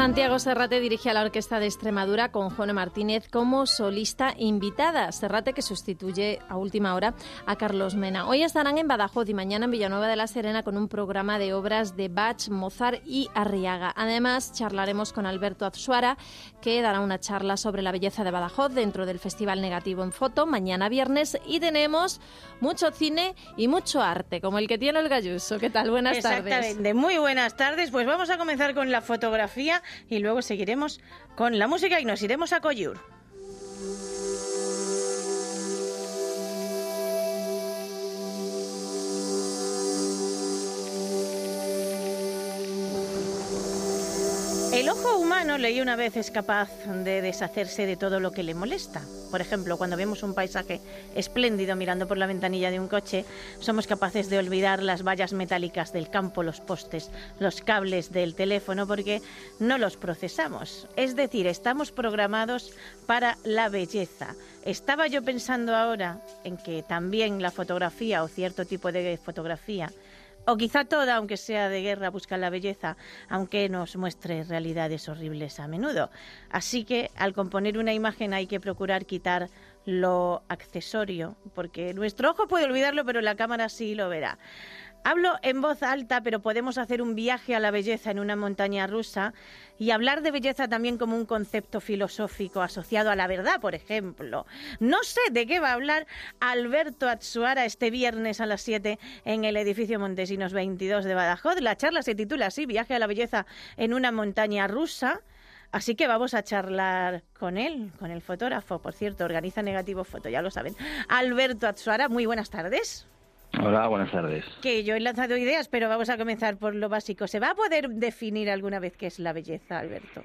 Santiago Serrate dirige a la Orquesta de Extremadura con Jone Martínez como solista invitada. Serrate que sustituye a última hora a Carlos Mena. Hoy estarán en Badajoz y mañana en Villanueva de la Serena con un programa de obras de Bach, Mozart y Arriaga. Además, charlaremos con Alberto Azuara, que dará una charla sobre la belleza de Badajoz dentro del Festival Negativo en Foto mañana viernes. Y tenemos mucho cine y mucho arte, como el que tiene el Galluso. ¿Qué tal? Buenas tardes. Exactamente. Muy buenas tardes. Pues vamos a comenzar con la fotografía y luego seguiremos con la música y nos iremos a Coyur. Ojo humano, leí una vez, es capaz de deshacerse de todo lo que le molesta. Por ejemplo, cuando vemos un paisaje espléndido mirando por la ventanilla de un coche, somos capaces de olvidar las vallas metálicas del campo, los postes, los cables del teléfono, porque no los procesamos. Es decir, estamos programados para la belleza. Estaba yo pensando ahora en que también la fotografía o cierto tipo de fotografía o quizá toda, aunque sea de guerra, busca la belleza, aunque nos muestre realidades horribles a menudo. Así que al componer una imagen hay que procurar quitar lo accesorio, porque nuestro ojo puede olvidarlo, pero la cámara sí lo verá. Hablo en voz alta, pero podemos hacer un viaje a la belleza en una montaña rusa y hablar de belleza también como un concepto filosófico asociado a la verdad, por ejemplo. No sé de qué va a hablar Alberto Atsuara este viernes a las 7 en el edificio Montesinos 22 de Badajoz. La charla se titula así, Viaje a la belleza en una montaña rusa. Así que vamos a charlar con él, con el fotógrafo, por cierto, organiza Negativo Foto, ya lo saben. Alberto Atsuara, muy buenas tardes. Hola, buenas tardes. Que yo he lanzado ideas, pero vamos a comenzar por lo básico. ¿Se va a poder definir alguna vez qué es la belleza, Alberto?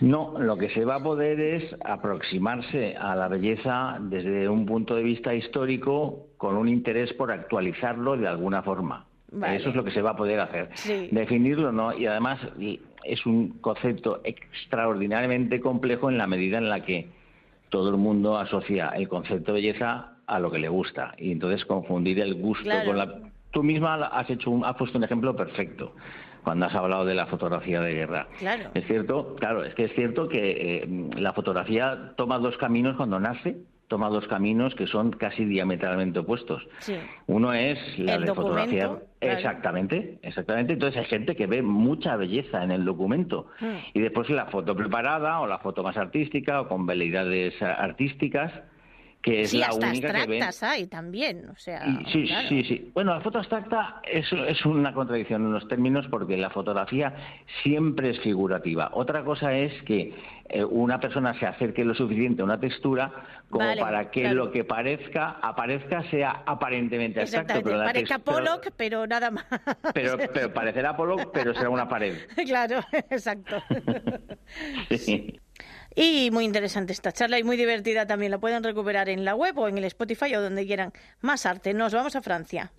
No, lo que se va a poder es aproximarse a la belleza desde un punto de vista histórico con un interés por actualizarlo de alguna forma. Eso es lo que se va a poder hacer. Definirlo no, y además es un concepto extraordinariamente complejo en la medida en la que todo el mundo asocia el concepto de belleza a lo que le gusta y entonces confundir el gusto con la tú misma has hecho un, has puesto un ejemplo perfecto cuando has hablado de la fotografía de guerra. Claro. Es cierto, claro, es que es cierto que eh, la fotografía toma dos caminos cuando nace, toma dos caminos que son casi diametralmente opuestos. Uno es la de fotografía. Exactamente, exactamente. Entonces hay gente que ve mucha belleza en el documento. Hmm. Y después la foto preparada o la foto más artística o con veleidades artísticas que es sí, la hasta única que hay también, o sea... sí, sí, sí. Bueno, la foto abstracta es, es una contradicción en los términos porque la fotografía siempre es figurativa. Otra cosa es que eh, una persona se acerque lo suficiente a una textura como para que lo que parezca aparezca sea aparentemente abstracto. Pero Parezca Pollock, pero nada más. Pero, pero parecerá Pollock, pero será una pared. claro, exacto. sí. Y muy interesante esta charla y muy divertida también. La pueden recuperar en la web o en el Spotify o donde quieran. Más arte. Nos vamos a Francia.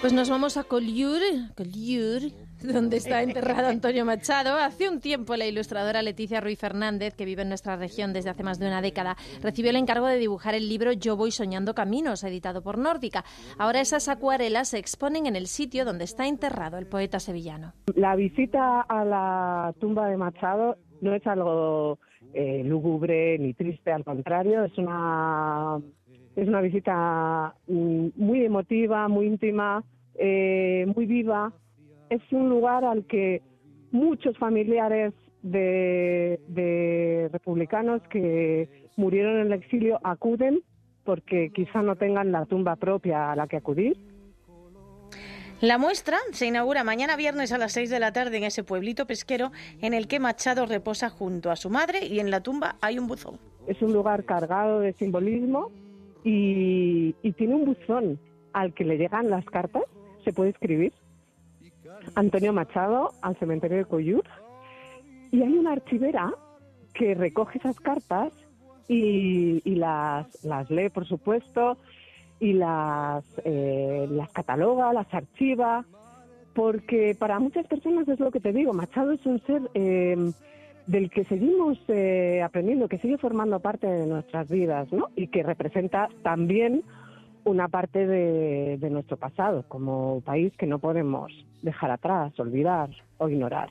Pues nos vamos a Collioure, Collioure, donde está enterrado Antonio Machado. Hace un tiempo la ilustradora Leticia Ruiz Fernández, que vive en nuestra región desde hace más de una década, recibió el encargo de dibujar el libro Yo voy soñando caminos, editado por Nórdica. Ahora esas acuarelas se exponen en el sitio donde está enterrado el poeta sevillano. La visita a la tumba de Machado no es algo eh, lúgubre ni triste, al contrario, es una es una visita mm, muy emotiva, muy íntima, eh, muy viva. Es un lugar al que muchos familiares de, republicanos que murieron en el exilio acuden porque quizá no tengan la tumba propia a la que acudir. La muestra se inaugura mañana viernes a las 6 de la tarde en ese pueblito pesquero en el que Machado reposa junto a su madre y en la tumba hay un buzón. Es un lugar cargado de simbolismo y, tiene un buzón al que le llegan las cartas, se puede escribir. Antonio Machado al cementerio de Coyur. Y hay una archivera que recoge esas cartas y, las, las lee, por supuesto, y las, eh, las cataloga, las archiva, porque para muchas personas es lo que te digo, Machado es un ser eh, del que seguimos eh, aprendiendo, que sigue formando parte de nuestras vidas, ¿no? Y que representa también una parte de, de nuestro pasado como país que no podemos dejar atrás, olvidar o ignorar.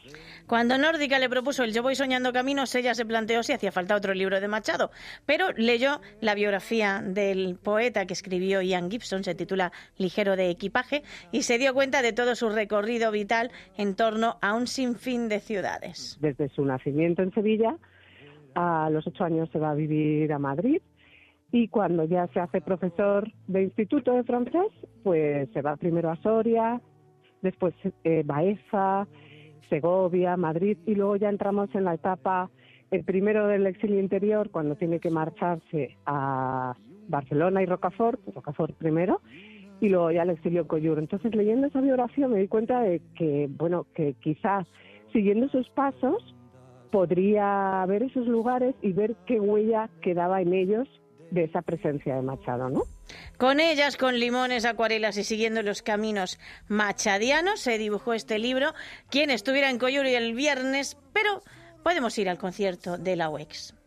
Cuando Nórdica le propuso el Yo voy soñando caminos, ella se planteó si hacía falta otro libro de Machado, pero leyó la biografía del poeta que escribió Ian Gibson, se titula Ligero de equipaje, y se dio cuenta de todo su recorrido vital en torno a un sinfín de ciudades. Desde su nacimiento en Sevilla, a los ocho años se va a vivir a Madrid, y cuando ya se hace profesor de instituto de francés, pues se va primero a Soria, después eh, Baeza, Segovia, Madrid y luego ya entramos en la etapa, el primero del exilio interior, cuando tiene que marcharse a Barcelona y Rocafort, Rocafort primero, y luego ya el exilio Coyur. Entonces, leyendo esa biografía me di cuenta de que, bueno, que quizás siguiendo sus pasos podría ver esos lugares y ver qué huella quedaba en ellos de esa presencia de Machado, ¿no? Con ellas, con limones, acuarelas y siguiendo los caminos machadianos, se dibujó este libro. Quien estuviera en Coyuri el viernes, pero podemos ir al concierto de la UEX.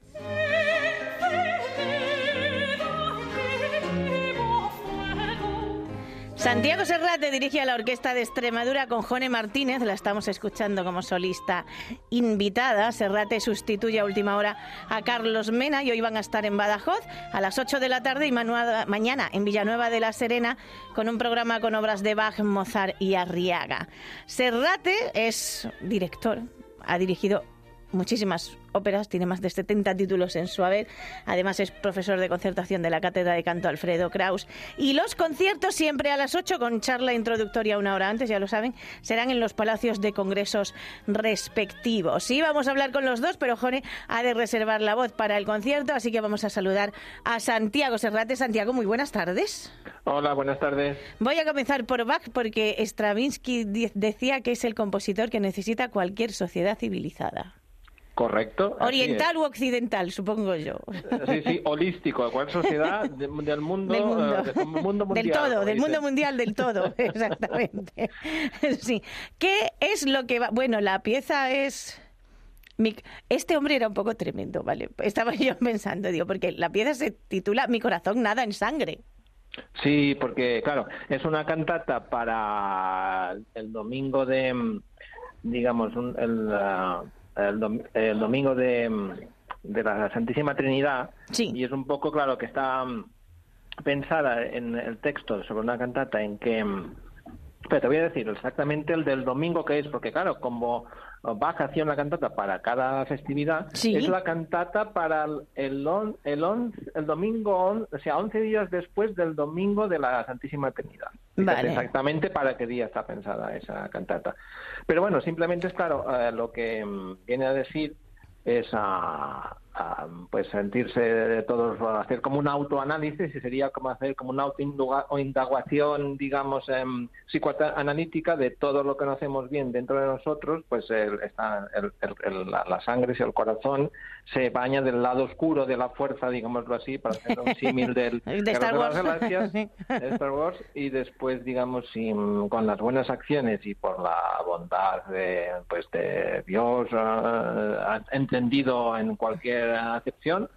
Santiago Serrate dirige a la Orquesta de Extremadura con Jone Martínez, la estamos escuchando como solista invitada. Serrate sustituye a última hora a Carlos Mena y hoy van a estar en Badajoz a las 8 de la tarde y mañana en Villanueva de la Serena con un programa con obras de Bach, Mozart y Arriaga. Serrate es director, ha dirigido muchísimas óperas, tiene más de 70 títulos en su haber. Además es profesor de concertación de la Cátedra de Canto Alfredo Kraus. Y los conciertos siempre a las 8 con charla introductoria una hora antes, ya lo saben, serán en los palacios de congresos respectivos. Sí, vamos a hablar con los dos, pero Jone ha de reservar la voz para el concierto, así que vamos a saludar a Santiago Serrate. Santiago, muy buenas tardes. Hola, buenas tardes. Voy a comenzar por Bach porque Stravinsky decía que es el compositor que necesita cualquier sociedad civilizada. Correcto. Oriental u occidental, supongo yo. Sí, sí, holístico, cual sociedad del mundo, del mundo, mundial. Del todo, del mundo mundial del todo, exactamente. Sí. ¿Qué es lo que va? Bueno, la pieza es... Este hombre era un poco tremendo, ¿vale? Estaba yo pensando, digo, porque la pieza se titula Mi corazón nada en sangre. Sí, porque, claro, es una cantata para el domingo de, digamos, un, el, el, domingo de, la Santísima Trinidad. Y es un poco claro que está mm, pensada en el texto sobre una cantata en que mm, pero te voy a decir exactamente el del domingo que es porque claro como Bach hacía una cantata para cada festividad es la cantata para el el, el, domingo o sea 11 días después del domingo de la Santísima Trinidad. Exactamente para qué día está pensada esa cantata. Pero bueno, simplemente es claro, eh, lo que mm, viene a decir es a, pues sentirse de todos, hacer como un autoanálisis y sería como hacer como una autoindagación, digamos, em, psicoanalítica de todo lo que no hacemos bien dentro de nosotros, pues está la, sangre y el corazón se baña del lado oscuro de la fuerza, digámoslo así, para hacer un símil del de Star Wars. Star Wars y después, digamos, con las buenas acciones y por la bondad de, pues, de Dios uh, entendido en cualquier acepción.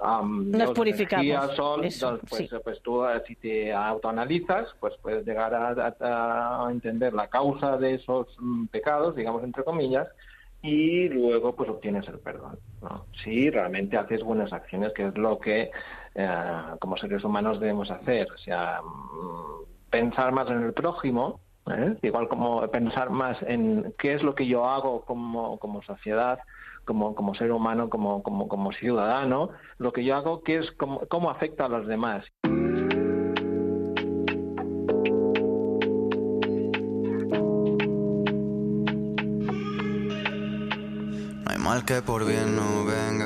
Nos purificamos. Sol, pues, pues, tú eh, si te autoanalizas, pues puedes llegar a, entender la causa de esos mm, pecados, digamos entre comillas, y luego pues obtienes el perdón. Si realmente haces buenas acciones, que es lo que eh, como seres humanos debemos hacer, o sea, mm, pensar más en el prójimo, ¿eh? igual como pensar más en qué es lo que yo hago como, como sociedad como, como ser humano, como, como, como ciudadano, lo que yo hago, que es cómo, cómo afecta a los demás. No hay mal que por bien no venga.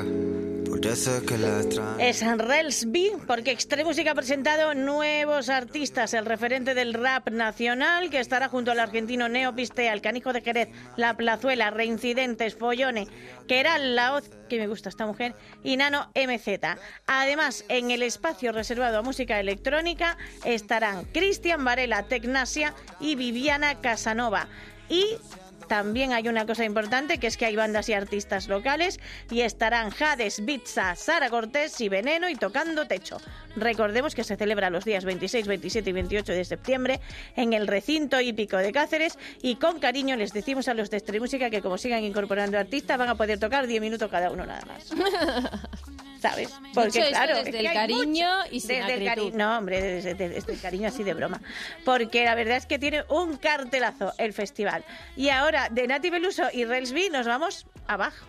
Es Relsby, porque Extremúsica ha presentado nuevos artistas. El referente del rap nacional, que estará junto al argentino Neo Pistea, el canijo de Jerez, La Plazuela, Reincidentes, Follone, La Hoz, que me gusta esta mujer, y Nano MZ. Además, en el espacio reservado a música electrónica estarán Cristian Varela, Tecnasia y Viviana Casanova. Y también hay una cosa importante que es que hay bandas y artistas locales y estarán Jades, Bitsa, Sara Cortés y Veneno y Tocando Techo. Recordemos que se celebra los días 26, 27 y 28 de septiembre en el recinto hípico de Cáceres y con cariño les decimos a los de Música que como sigan incorporando artistas van a poder tocar 10 minutos cada uno nada más. ¿sabes? Porque claro, desde el cariño y sin desde No, hombre, desde, el cariño así de broma. Porque la verdad es que tiene un cartelazo el festival. Y ahora, de Nati Beluso y Relsby, nos vamos abajo.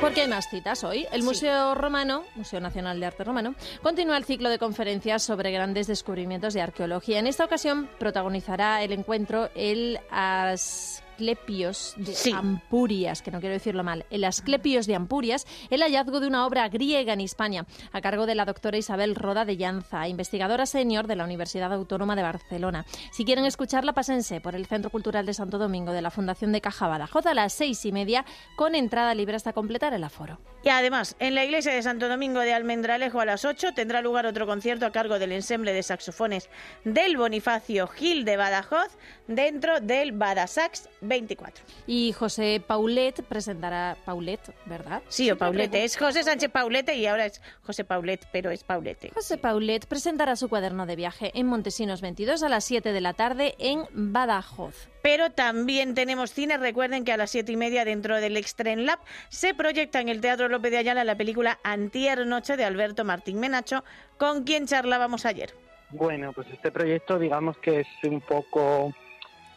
Porque hay más citas hoy. El Museo Romano, Museo Nacional de Arte Romano, continúa el ciclo de conferencias sobre grandes descubrimientos de arqueología. En esta ocasión protagonizará el encuentro el As Asclepios de Ampurias, que no quiero decirlo mal, el Asclepios de Ampurias, el hallazgo de una obra griega en España, a cargo de la doctora Isabel Roda de Llanza, investigadora senior de la Universidad Autónoma de Barcelona. Si quieren escucharla, pásense por el Centro Cultural de Santo Domingo de la Fundación de Caja Badajoz a las seis y media, con entrada libre hasta completar el aforo. Y además, en la iglesia de Santo Domingo de Almendralejo a las 8 tendrá lugar otro concierto a cargo del ensemble de saxofones del Bonifacio Gil de Badajoz dentro del Badasax 24. Y José Paulet presentará Paulet, ¿verdad? Sí, o Paulete. Es José Sánchez Paulete y ahora es José Paulet, pero es Paulete. José Paulet presentará su cuaderno de viaje en Montesinos 22 a las 7 de la tarde en Badajoz. Pero también tenemos cine. Recuerden que a las siete y media dentro del Extreme Lab se proyecta en el Teatro López de Ayala la película Antier Noche de Alberto Martín Menacho, con quien charlábamos ayer. Bueno, pues este proyecto digamos que es un poco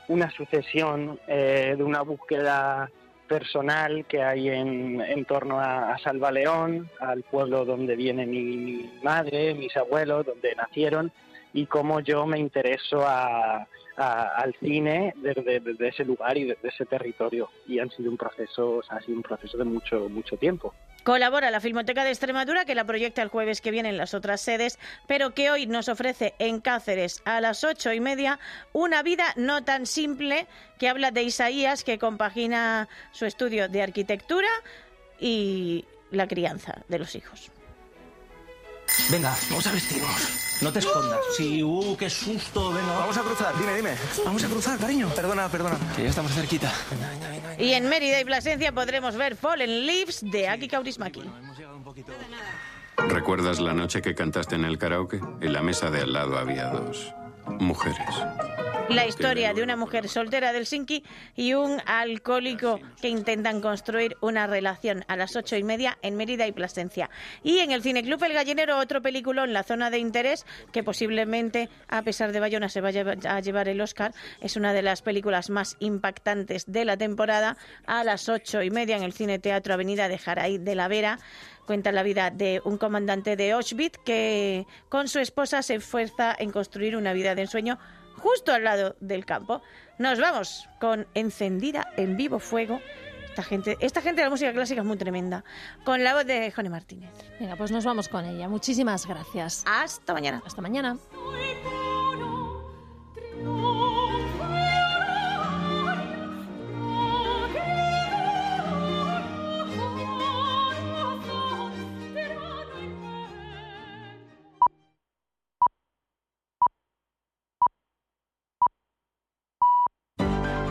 una sucesión eh, de una búsqueda personal que hay en, torno a, Salva León, al pueblo donde viene mi, madre, mis abuelos, donde nacieron, y cómo yo me intereso al cine desde, ese lugar y desde ese territorio. Y han sido un proceso, ha sido un proceso de mucho, mucho tiempo. Colabora la Filmoteca de Extremadura, que la proyecta el jueves que viene en las otras sedes, pero que hoy nos ofrece en Cáceres a las ocho y media una vida no tan simple que habla de Isaías, que compagina su estudio de arquitectura y la crianza de los hijos. Venga, vamos a vestirnos. No te escondas. Sí, uh, qué susto, venga. Vamos a cruzar, dime, dime. Vamos a cruzar, cariño. Perdona, perdona, que ya estamos cerquita. Y en Mérida y Plasencia podremos ver Fallen Leaves de Aki Kaurismaki. ¿Recuerdas la noche que cantaste en el karaoke? En la mesa de al lado había dos mujeres. La historia de una mujer soltera del Sinki y un alcohólico que intentan construir una relación a las ocho y media en Mérida y Plasencia. Y en el Cineclub El Gallinero, otro película en la zona de interés que posiblemente, a pesar de Bayona, se vaya a llevar el Oscar. Es una de las películas más impactantes de la temporada. A las ocho y media en el Cine Teatro Avenida de Jaraí de la Vera cuenta la vida de un comandante de Auschwitz que con su esposa se esfuerza en construir una vida de ensueño justo al lado del campo. Nos vamos con Encendida en Vivo Fuego. Esta gente, esta gente de la música clásica es muy tremenda. Con la voz de Jone Martínez. Venga, pues nos vamos con ella. Muchísimas gracias. Hasta mañana. Hasta mañana.